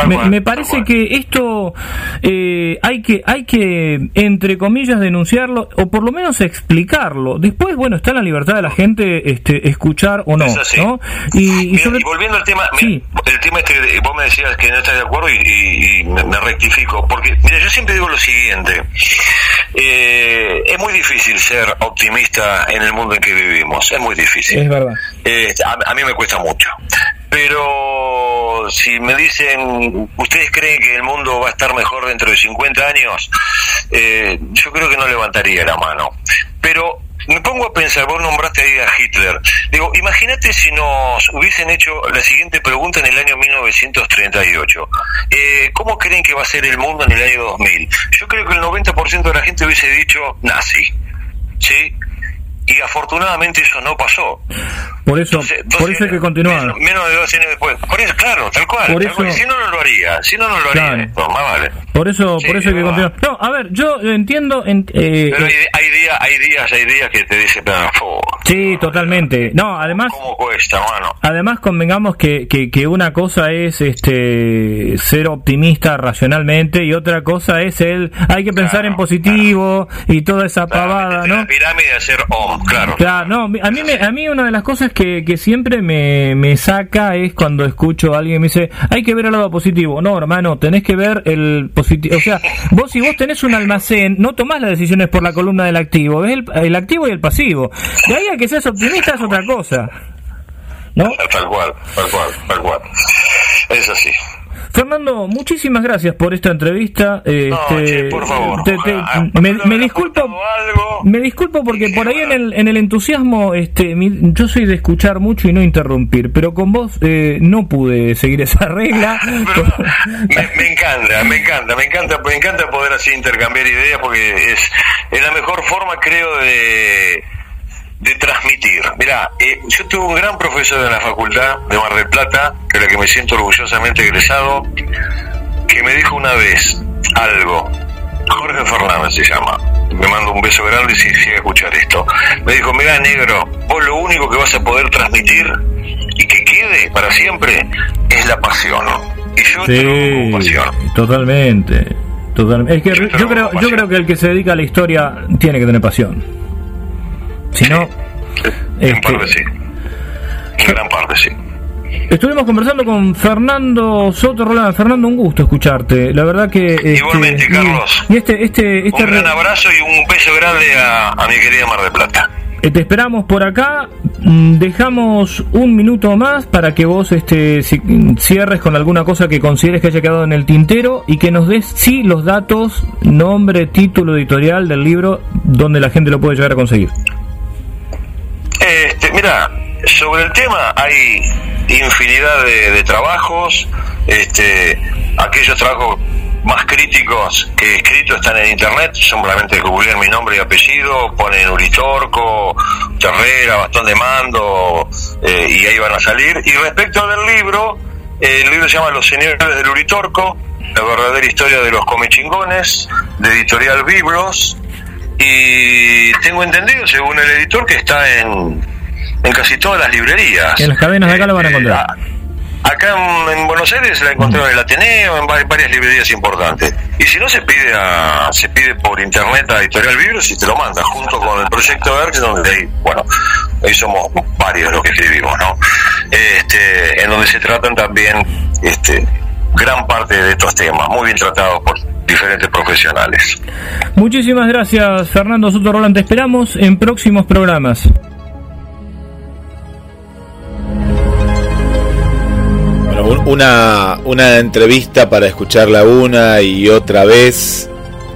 me, parece que esto eh, hay que, hay que, entre comillas, denunciarlo o por lo menos explicarlo. Después, bueno, está en la libertad de la gente este, escuchar o no. ¿no? Y, volviendo al tema, el tema este, vos me decías que no estás de acuerdo y, me rectifico, porque mira, yo siempre digo lo siguiente. Eh, es muy difícil ser optimista en el mundo en que vivimos, es muy difícil. Es verdad. Eh, a, mí me cuesta mucho. Pero si me dicen, ¿ustedes creen que el mundo va a estar mejor dentro de 50 años? Eh, yo creo que no levantaría la mano. Pero me pongo a pensar, vos nombraste ahí a Hitler. Digo, imagínate si nos hubiesen hecho la siguiente pregunta en el año 1938. Eh, ¿Cómo creen que va a ser el mundo en el año 2000? Yo creo que el 90% de la gente hubiese dicho nazi. ¿Sí? Y afortunadamente eso no pasó. Por eso, por eso hay que continuar. Menos, de dos años después. Por eso, claro, tal cual. Si no, no lo haría. Si no, no lo haría. más vale. Por eso, por eso hay que continuar. No, a ver, yo entiendo. En, eh, Pero hay, hay, días, hay días, hay días que te dicen, Sí, totalmente. No, además. ¿Cómo cuesta, mano? Además, convengamos que, que, que una cosa es este ser optimista racionalmente y otra cosa es el. Hay que pensar en positivo y toda esa pavada, ¿no? La pirámide de ser claro. no, a mí, me, a mí una de las cosas que, que siempre me, me, saca es cuando escucho a alguien me dice, hay que ver el lado positivo. No, hermano, tenés que ver el positivo. O sea, vos si vos tenés un almacén, no tomás las decisiones por la columna del activo, ves el, el activo y el pasivo. De ahí a que seas optimista es otra cosa. ¿No? Tal cual, tal cual, tal cual. Es así. Fernando, muchísimas gracias por esta entrevista. Este, por favor. me, disculpo, me disculpo porque por ahí en el, en el entusiasmo, este, yo soy de escuchar mucho y no interrumpir, pero con vos eh, no pude seguir esa (laughs) regla. me, encanta, me encanta, me encanta, me encanta poder así intercambiar ideas porque es, es la mejor forma, creo, de de transmitir. Mira, eh, yo tuve un gran profesor en la facultad de Mar del Plata, es la que me siento orgullosamente egresado, que me dijo una vez algo. Jorge Fernández se llama. Me mando un beso grande si sigue a escuchar esto. Me dijo, mira negro, vos lo único que vas a poder transmitir y que quede para siempre es la pasión. Y yo tengo pasión. Totalmente. Totalmente. Es que yo, creo, yo creo que el que se dedica a la historia tiene que tener pasión. Si no. En este, parte sí. En gran parte sí. Estuvimos conversando con Fernando Soto Roland. Fernando, un gusto escucharte. La verdad que. Este, Igualmente, Carlos. Y este, este, este un gran abrazo y un beso grande a, mi querida Mar del Plata. Eh, te esperamos por acá. Mm, dejamos un minuto más para que vos este, cierres con alguna cosa que consideres que haya quedado en el tintero y que nos des, sí, los datos, nombre, título editorial del libro, donde la gente lo puede llegar a conseguir. Mira, sobre el tema hay infinidad de, trabajos, este, aquellos trabajos más críticos que he escrito están en internet, simplemente googlean mi nombre y apellido, ponen Uritorco, Terrera, Bastón de Mando, eh, y ahí van a salir. Y respecto del libro, el libro se llama Los Señores del Uritorco, la verdadera historia de los comechingones, de editorial Biblos, y tengo entendido, según el editor, que está en, en casi todas las librerías. En las cadenas de acá lo van a este, encontrar. Acá en, Buenos Aires la encontré en el Ateneo, en varias librerías importantes. Y si no, se pide a, se pide por internet a Editorial Libros y te lo manda, junto con el proyecto ERX, donde ahí, bueno, ahí somos varios los que escribimos, ¿no? Este, en donde se tratan también este, gran parte de estos temas, muy bien tratados por diferentes profesionales. Muchísimas gracias, Fernando Soto Roland. Te esperamos en próximos programas. Una, una entrevista para escucharla una y otra vez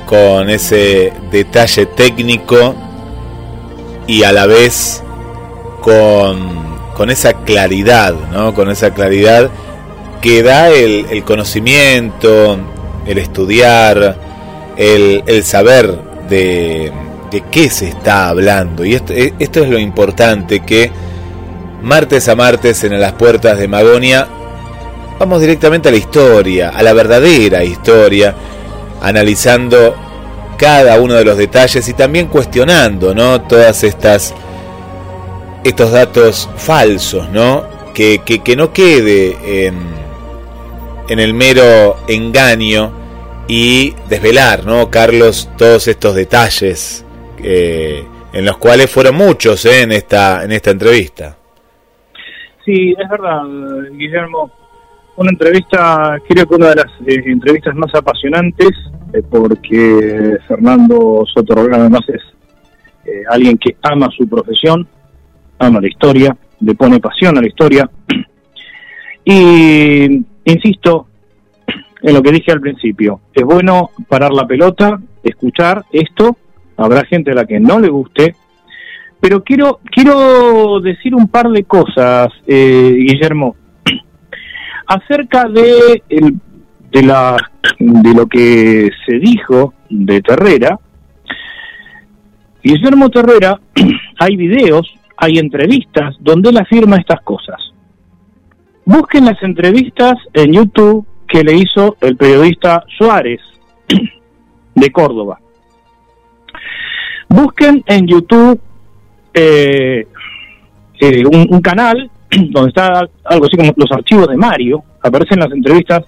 con ese detalle técnico y a la vez con, con esa claridad, ¿no? Con esa claridad que da el, el conocimiento, el estudiar, el, el saber de, de, qué se está hablando. Y esto, esto es lo importante, que martes a martes en las puertas de Magonia vamos directamente a la historia, a la verdadera historia, analizando cada uno de los detalles y también cuestionando, ¿no? Todas estas estos datos falsos, ¿no? Que, que, no quede en, en el mero engaño y desvelar, ¿no, Carlos, todos estos detalles eh, en los cuales fueron muchos ¿eh? en esta en esta entrevista. Sí, es verdad, Guillermo una entrevista, creo que una de las eh, entrevistas más apasionantes, eh, porque Fernando Soto además es eh, alguien que ama su profesión, ama la historia, le pone pasión a la historia. Y insisto en lo que dije al principio, es bueno parar la pelota, escuchar esto, habrá gente a la que no le guste, pero quiero, quiero decir un par de cosas, Guillermo acerca de, de, la, de lo que se dijo de Terrera, Guillermo Terrera, (clears throat) hay videos, hay entrevistas donde él afirma estas cosas. Busquen las entrevistas en YouTube que le hizo el periodista Suárez (clears throat) de Córdoba. Busquen en YouTube eh, eh, un, canal (clears throat) donde está algo así como los archivos de Mario, aparecen las entrevistas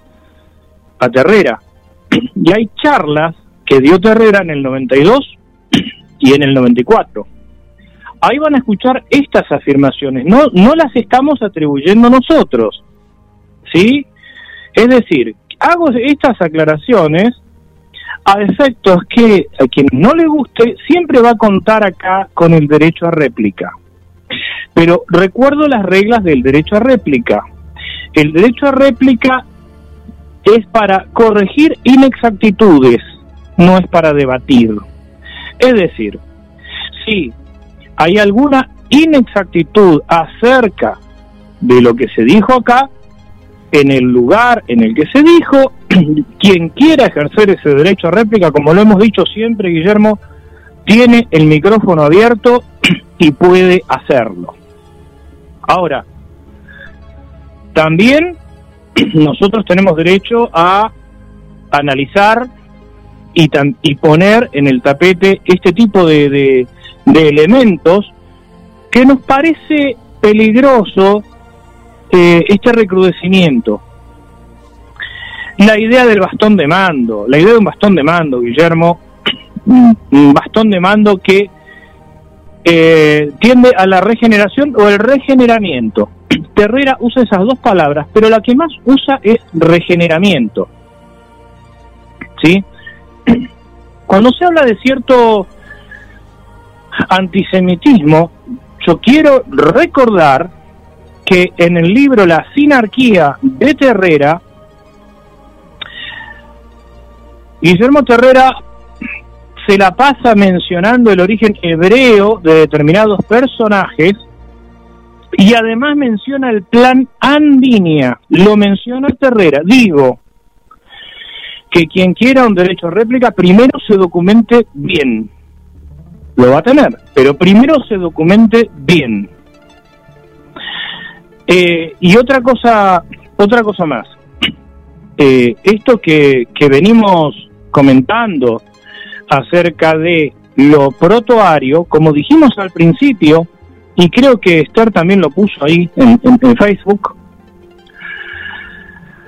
a Terrera. (clears throat) Y hay charlas que dio Terrera en el 92 (clears throat) y en el 94. Ahí van a escuchar estas afirmaciones, no, no las estamos atribuyendo nosotros. ¿Sí? Es decir, hago estas aclaraciones a efectos que a quien no le guste siempre va a contar acá con el derecho a réplica. Pero recuerdo las reglas del derecho a réplica. El derecho a réplica es para corregir inexactitudes, no es para debatir. Es decir, si hay alguna inexactitud acerca de lo que se dijo acá, en el lugar en el que se dijo, (clears throat) quien quiera ejercer ese derecho a réplica, como lo hemos dicho siempre, Guillermo, tiene el micrófono abierto (clears throat) y puede hacerlo. Ahora, también (clears throat) nosotros tenemos derecho a analizar y, y poner en el tapete este tipo de, elementos que nos parece peligroso eh, este recrudecimiento. La idea del bastón de mando, la idea de un bastón de mando, Guillermo, (clears throat) un bastón de mando que eh, tiende a la regeneración o el regeneramiento. (clears throat) Terrera usa esas dos palabras, pero la que más usa es regeneramiento. ¿Sí? (clears throat) Cuando se habla de cierto antisemitismo, yo quiero recordar que en el libro La sinarquía de Terrera, Guillermo Terrera se la pasa mencionando el origen hebreo de determinados personajes y además menciona el plan Andinia, lo menciona Terrera. Digo que quien quiera un derecho a réplica primero se documente bien. Lo va a tener, pero primero se documente bien. Eh, y otra cosa, otra cosa más. Eh, esto que, que venimos comentando acerca de lo protoario, como dijimos al principio, y creo que Esther también lo puso ahí en, Facebook,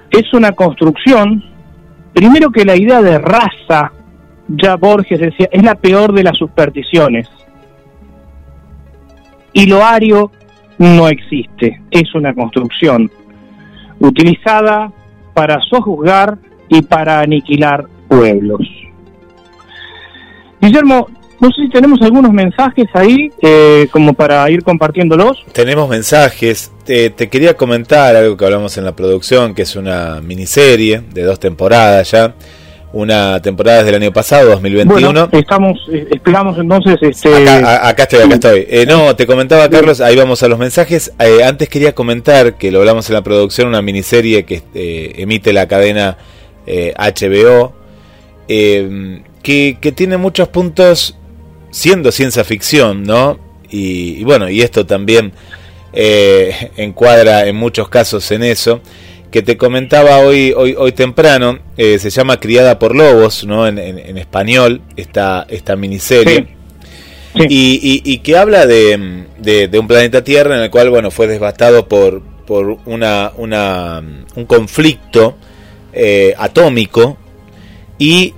es una construcción, primero que la idea de raza, ya Borges decía, es la peor de las supersticiones. Y lo ario no existe, es una construcción utilizada para sojuzgar y para aniquilar pueblos. Guillermo, no sé si tenemos algunos mensajes ahí eh, como para ir compartiéndolos. Tenemos mensajes. Te, quería comentar algo que hablamos en la producción, que es una miniserie de dos temporadas ya. Una temporada del año pasado, 2021. Bueno, estamos, eh, esperamos entonces... Este... Acá, estoy, acá estoy. Eh, no, te comentaba Carlos, ahí vamos a los mensajes. antes quería comentar que lo hablamos en la producción, una miniserie que emite la cadena HBO, que, que tiene muchos puntos siendo ciencia ficción, ¿no? Y, bueno, y esto también eh, encuadra en muchos casos en eso, que te comentaba hoy, hoy, hoy temprano, eh, se llama Criada por Lobos, ¿no? En, español, esta, esta miniserie. Y, y, que habla de, de, un planeta Tierra en el cual, bueno, fue devastado por, por una, una, un conflicto eh, atómico y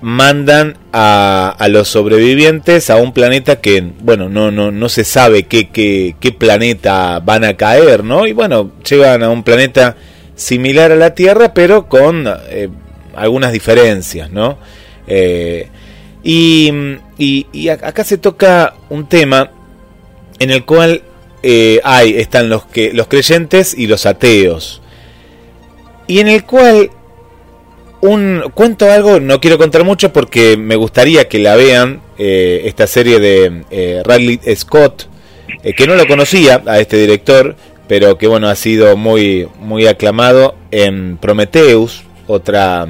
mandan a, a, los sobrevivientes a un planeta que, bueno, no, no, no se sabe qué, qué, qué, planeta van a caer, ¿no? Y bueno, llegan a un planeta similar a la Tierra, pero con eh, algunas diferencias, ¿no? Eh, y, y, acá se toca un tema en el cual eh, hay, están los, que, los creyentes y los ateos. Y en el cual un cuento algo, no quiero contar mucho porque me gustaría que la vean, eh, esta serie de eh, Radley Scott, eh, que no lo conocía a este director, pero que bueno, ha sido muy, muy aclamado en Prometheus, otra,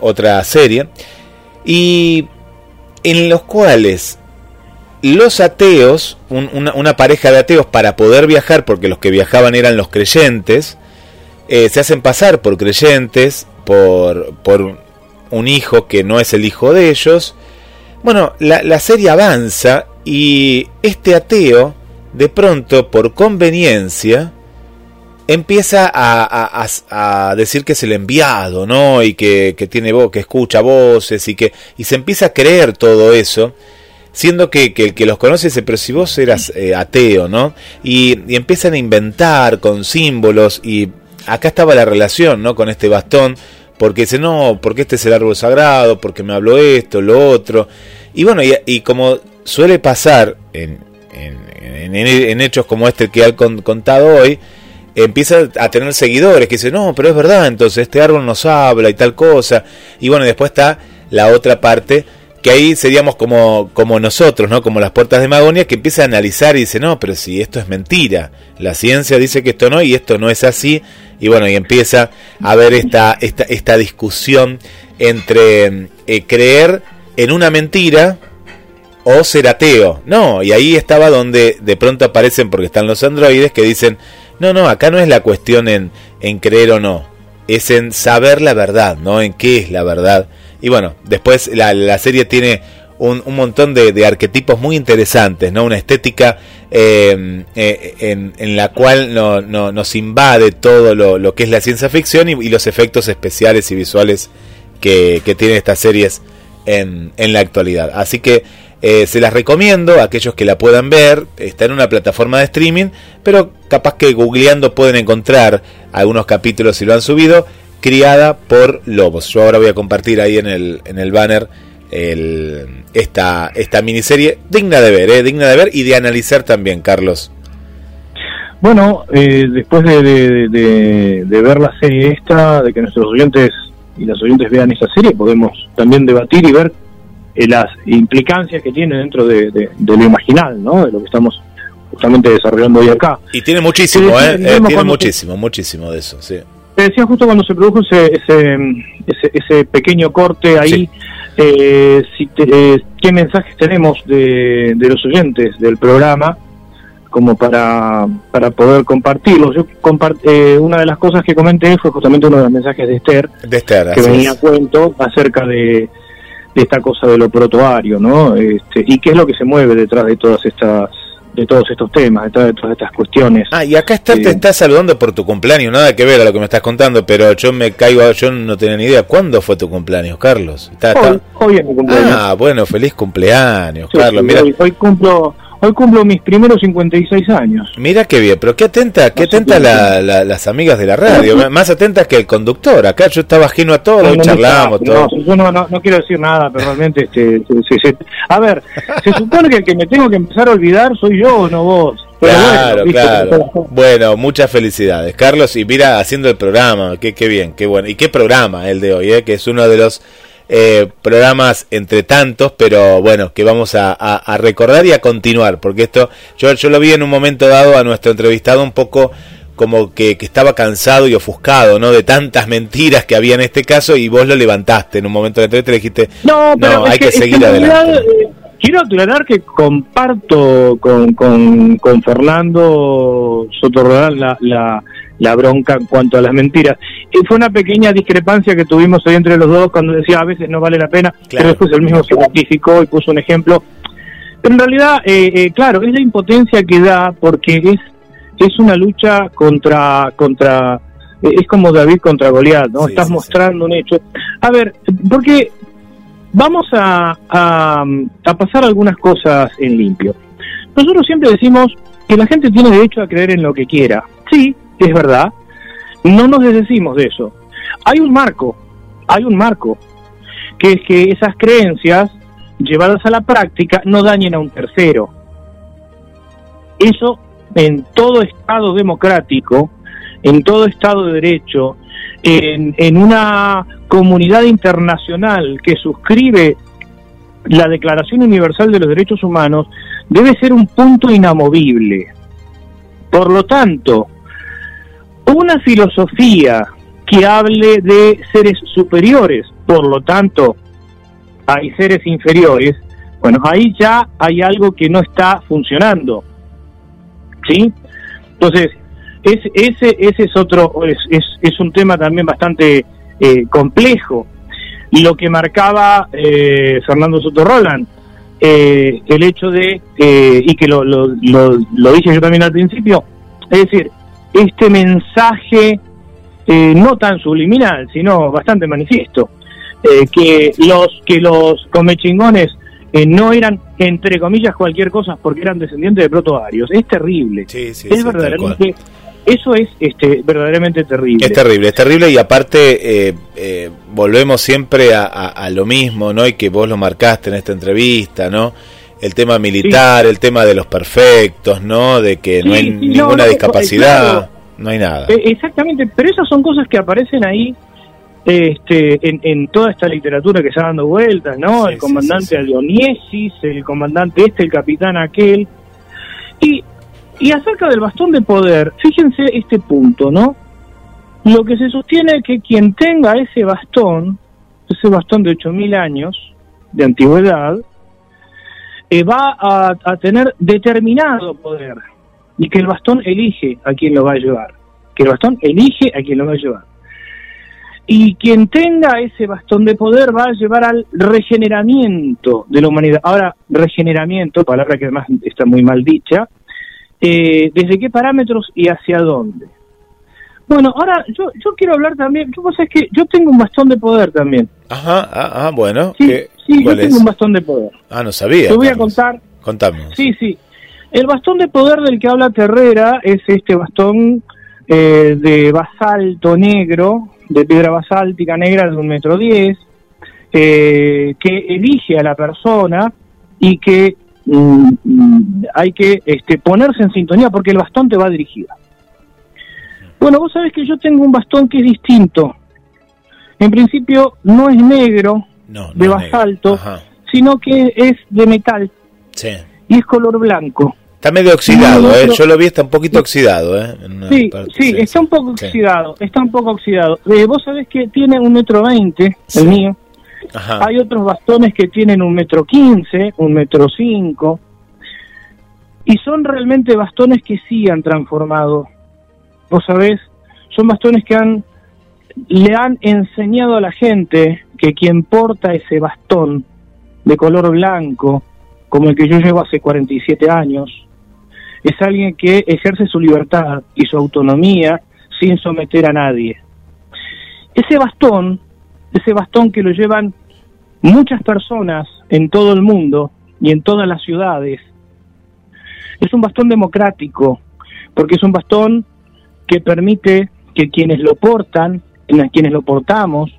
otra serie, y en los cuales los ateos, una, pareja de ateos para poder viajar, porque los que viajaban eran los creyentes, se hacen pasar por creyentes por, por un hijo que no es el hijo de ellos. Bueno, la, serie avanza y este ateo, de pronto, por conveniencia, empieza a, a, decir que es el enviado, ¿no? Y que, que, tiene voz, que escucha voces y que y se empieza a creer todo eso, siendo que, que el que los conoce dice, pero si vos eras eh, ateo, ¿no? Y, y, empiezan a inventar con símbolos y acá estaba la relación, ¿no? Con este bastón, porque dice, no, porque este es el árbol sagrado, porque me habló esto, lo otro. Y bueno, y, como suele pasar en, en, hechos como este que han contado hoy, empieza a tener seguidores que dicen, no, pero es verdad, entonces este árbol nos habla y tal cosa. Y bueno, después está la otra parte que ahí seríamos como, como nosotros, ¿no? Como las puertas de Magonia, que empieza a analizar y dice, no, pero si esto es mentira, la ciencia dice que esto no y esto no es así, y bueno, y empieza a haber esta, esta, esta discusión entre eh, creer en una mentira o ser ateo, no, y ahí estaba donde de pronto aparecen, porque están los androides, que dicen, no, no, acá no es la cuestión en, en creer o no, es en saber la verdad, ¿no? En qué es la verdad y bueno, después la, serie tiene un, montón de, arquetipos muy interesantes, ¿no? Una estética eh, eh, en, la cual no, nos invade todo lo, que es la ciencia ficción y, los efectos especiales y visuales que, que tienen estas series en, en la actualidad. Así que eh, se las recomiendo a aquellos que la puedan ver. Está en una plataforma de streaming, pero capaz que googleando pueden encontrar algunos capítulos si lo han subido criada por lobos. Yo ahora voy a compartir ahí en el, en el banner el, esta, esta miniserie digna de ver, ¿eh? digna de ver y de analizar también, Carlos. Bueno, eh, después de, de, ver la serie esta, de que nuestros oyentes y las oyentes vean esta serie, podemos también debatir y ver eh, las implicancias que tiene dentro de, lo imaginal, ¿no? De lo que estamos justamente desarrollando hoy acá. Y tiene muchísimo, ¿eh? tiene muchísimo, muchísimo de eso, sí. Te decía justo cuando se produjo ese, ese, ese, pequeño corte ahí, eh, si eh, qué mensajes tenemos de, de, los oyentes del programa como para, para poder compartirlos. Yo eh, una de las cosas que comenté fue justamente uno de los mensajes de Esther, que venía a cuento acerca de, de esta cosa de lo protoario, ¿no? Este, y qué es lo que se mueve detrás de todas estas de todos estos temas, de todas, estas cuestiones. Ah, y acá está, te eh, está saludando por tu cumpleaños, nada que ver a lo que me estás contando, pero yo me caigo, yo no tenía ni idea. ¿Cuándo fue tu cumpleaños, Carlos? hoy, hoy, es mi cumpleaños. Ah, bueno, feliz cumpleaños, Carlos. Mira. Hoy, cumplo, Hoy cumplo mis primeros 56 años. Mira qué bien, pero qué atenta, qué atenta las amigas de la radio, más atentas que el conductor. Acá yo estaba ajeno a todo, no, charlamos, todo. No, yo no, no, quiero decir nada, pero realmente, este, a ver, se (laughs) supone que el que me tengo que empezar a olvidar soy yo o no vos. claro, claro. Bueno, muchas felicidades, Carlos. Y mira, haciendo el programa, qué, qué bien, qué bueno. Y qué programa el de hoy, ¿eh? que es uno de los eh, programas entre tantos, pero bueno, que vamos a, recordar y a continuar, porque esto, yo, yo lo vi en un momento dado a nuestro entrevistado un poco como que, estaba cansado y ofuscado, ¿no? De tantas mentiras que había en este caso y vos lo levantaste en un momento de entrevista y le dijiste, no, pero hay que, seguir adelante. Eh, quiero aclarar que comparto con, con, con Fernando Sotorral la, la, la bronca en cuanto a las mentiras. Y fue una pequeña discrepancia que tuvimos ahí entre los dos cuando decía a veces no vale la pena, pero después el mismo se justificó y puso un ejemplo. Pero en realidad, eh, eh, claro, es la impotencia que da porque es, es una lucha contra, contra eh, es como David contra Goliat, ¿no? Estás mostrando un hecho. A ver, porque vamos a, a, a pasar algunas cosas en limpio. Nosotros siempre decimos que la gente tiene derecho a creer en lo que quiera. Sí, es verdad, no nos desdecimos de eso. Hay un marco, hay un marco, que es que esas creencias llevadas a la práctica no dañen a un tercero. Eso en todo Estado democrático, en todo Estado de Derecho, en, en una comunidad internacional que suscribe la Declaración Universal de los Derechos Humanos, debe ser un punto inamovible. Por lo tanto, una filosofía que hable de seres superiores, por lo tanto, hay seres inferiores, bueno, ahí ya hay algo que no está funcionando. ¿Sí? Entonces, ese, ese, ese es otro, es, es, un tema también bastante eh, complejo. Lo que marcaba eh, Fernando Soto Roland, eh, el hecho de, y que lo, lo, lo, lo dije yo también al principio, es decir, este mensaje eh, no tan subliminal, sino bastante manifiesto, eh, que los que los comechingones eh, no eran entre comillas cualquier cosa porque eran descendientes de protoarios. Es terrible. es verdaderamente eso es este verdaderamente terrible. Es terrible, es terrible y aparte volvemos siempre a, lo mismo, ¿no? Y que vos lo marcaste en esta entrevista, ¿no? El tema militar, el tema de los perfectos, ¿no? De que no hay ninguna discapacidad, no hay nada. Eh, exactamente, pero esas son cosas que aparecen ahí este, en, toda esta literatura que está dando vueltas, ¿no? el comandante Alioniesis, el comandante este, el capitán aquel. Y, y acerca del bastón de poder, fíjense este punto, ¿no? Lo que se sostiene es que quien tenga ese bastón, ese bastón de 8.000 años de antigüedad, eh, va a, tener determinado poder y que el bastón elige a quien lo va a llevar, que el bastón elige a quien lo va a llevar. Y quien tenga ese bastón de poder va a llevar al regeneramiento de la humanidad. Ahora, regeneramiento, palabra que además está muy mal dicha, eh, ¿desde qué parámetros y hacia dónde? Bueno, ahora yo, yo quiero hablar también, yo es que yo tengo un bastón de poder también. Ajá, ah, ah bueno. Sí, sí yo tengo un bastón de poder. Ah, no sabía. Te voy a contar. Contame. Sí, sí. El bastón de poder del que habla Terrera es este bastón eh, de basalto negro, de piedra basáltica negra de un metro diez, eh, que elige a la persona y que mm, mm, hay que este, ponerse en sintonía porque el bastón te va dirigido. Bueno, vos sabés que yo tengo un bastón que es distinto. En principio no es negro, de basalto, sino que es de metal. Sí. Y es color blanco. Está medio oxidado, ¿eh? yo lo vi, está un poquito oxidado. ¿eh? Sí, sí, está un poco oxidado, está un poco oxidado. Eh, vos sabés que tiene un metro veinte, el mío. Hay otros bastones que tienen un metro quince, un metro cinco. Y son realmente bastones que sí han transformado vos sabés, son bastones que han, le han enseñado a la gente que quien porta ese bastón de color blanco, como el que yo llevo hace 47 años, es alguien que ejerce su libertad y su autonomía sin someter a nadie. Ese bastón, ese bastón que lo llevan muchas personas en todo el mundo y en todas las ciudades, Es un bastón democrático, porque es un bastón que permite que quienes lo portan, en quienes lo portamos,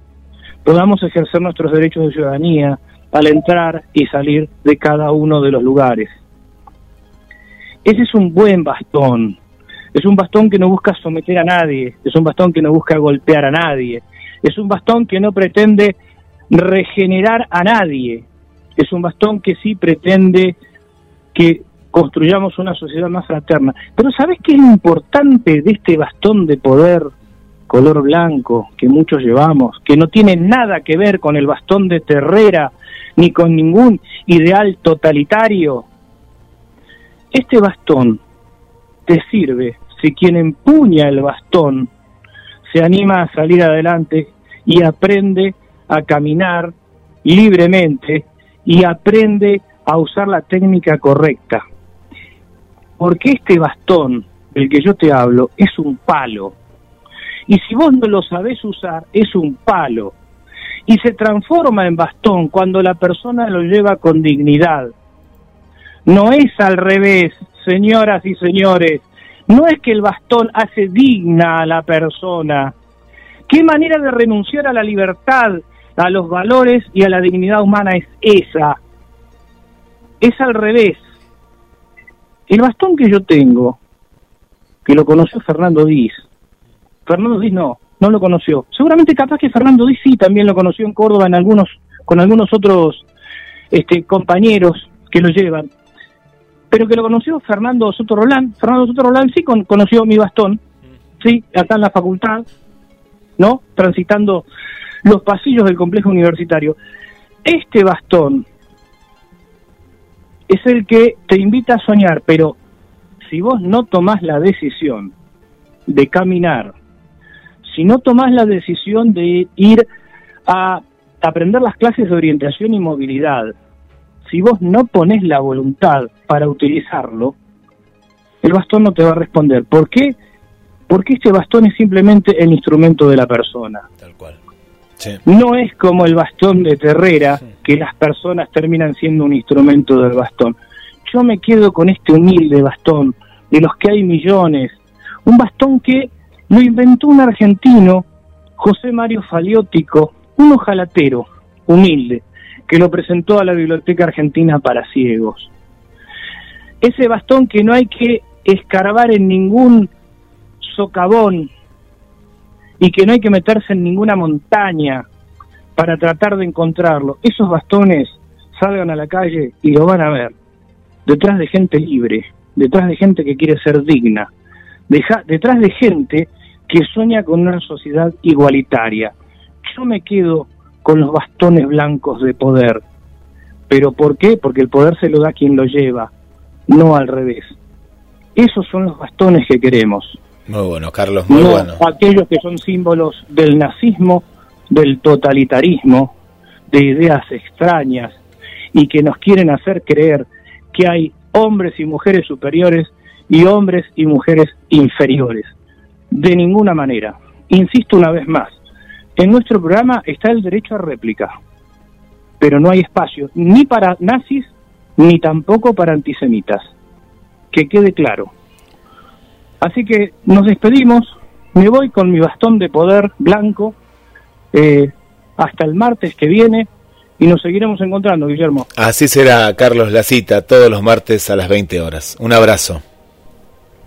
podamos ejercer nuestros derechos de ciudadanía al entrar y salir de cada uno de los lugares. Ese es un buen bastón. Es un bastón que no busca someter a nadie, es un bastón que no busca golpear a nadie, es un bastón que no pretende regenerar a nadie, es un bastón que sí pretende que construyamos una sociedad más fraterna. Pero ¿sabes qué es importante de este bastón de poder color blanco que muchos llevamos, que no tiene nada que ver con el bastón de Terrera ni con ningún ideal totalitario? Este bastón te sirve si quien empuña el bastón se anima a salir adelante y aprende a caminar libremente y aprende a usar la técnica correcta porque este bastón del que yo te hablo es un palo. Y si vos no lo sabés usar, es un palo. Y se transforma en bastón cuando la persona lo lleva con dignidad. No es al revés, señoras y señores. No es que el bastón hace digna a la persona. ¿Qué manera de renunciar a la libertad, a los valores y a la dignidad humana es esa? Es al revés. El bastón que yo tengo, que lo conoció Fernando Díaz, Fernando Díaz no, no lo conoció. Seguramente capaz que Fernando Díaz sí también lo conoció en Córdoba en algunos, con algunos otros este, compañeros que lo llevan. Pero que lo conoció Fernando Soto Rolán. Fernando Soto Rolán sí conoció mi bastón, sí, acá en la facultad, ¿no? Transitando los pasillos del complejo universitario. Este bastón es el que te invita a soñar, pero si vos no tomás la decisión de caminar, si no tomás la decisión de ir a aprender las clases de orientación y movilidad, si vos no pones la voluntad para utilizarlo, el bastón no te va a responder. ¿Por qué? Porque este bastón es simplemente el instrumento de la persona. Tal cual. No es como el bastón de Terrera, que las personas terminan siendo un instrumento del bastón. Yo me quedo con este humilde bastón, de los que hay millones. Un bastón que lo inventó un argentino, José Mario Faliótico, un ojalatero, humilde, que lo presentó a la Biblioteca Argentina para Ciegos. Ese bastón que no hay que escarbar en ningún socavón y que no hay que meterse en ninguna montaña para tratar de encontrarlo. Esos bastones salgan a la calle y lo van a ver. Detrás de gente libre, detrás de gente que quiere ser digna, detrás de gente que sueña con una sociedad igualitaria. Yo me quedo con los bastones blancos de poder. ¿Pero por qué? Porque el poder se lo da quien lo lleva, no al revés. Esos son los bastones que queremos. Muy bueno, Carlos, muy no bueno. Aquellos que son símbolos del nazismo, del totalitarismo, de ideas extrañas y que nos quieren hacer creer que hay hombres y mujeres superiores y hombres y mujeres inferiores. De ninguna manera. Insisto una vez más, en nuestro programa está el derecho a réplica, pero no hay espacio ni para nazis ni tampoco para antisemitas. Que quede claro. Así que nos despedimos, me voy con mi bastón de poder blanco eh, hasta el martes que viene y nos seguiremos encontrando, Guillermo. Así será, Carlos, la cita todos los martes a las 20 horas. Un abrazo.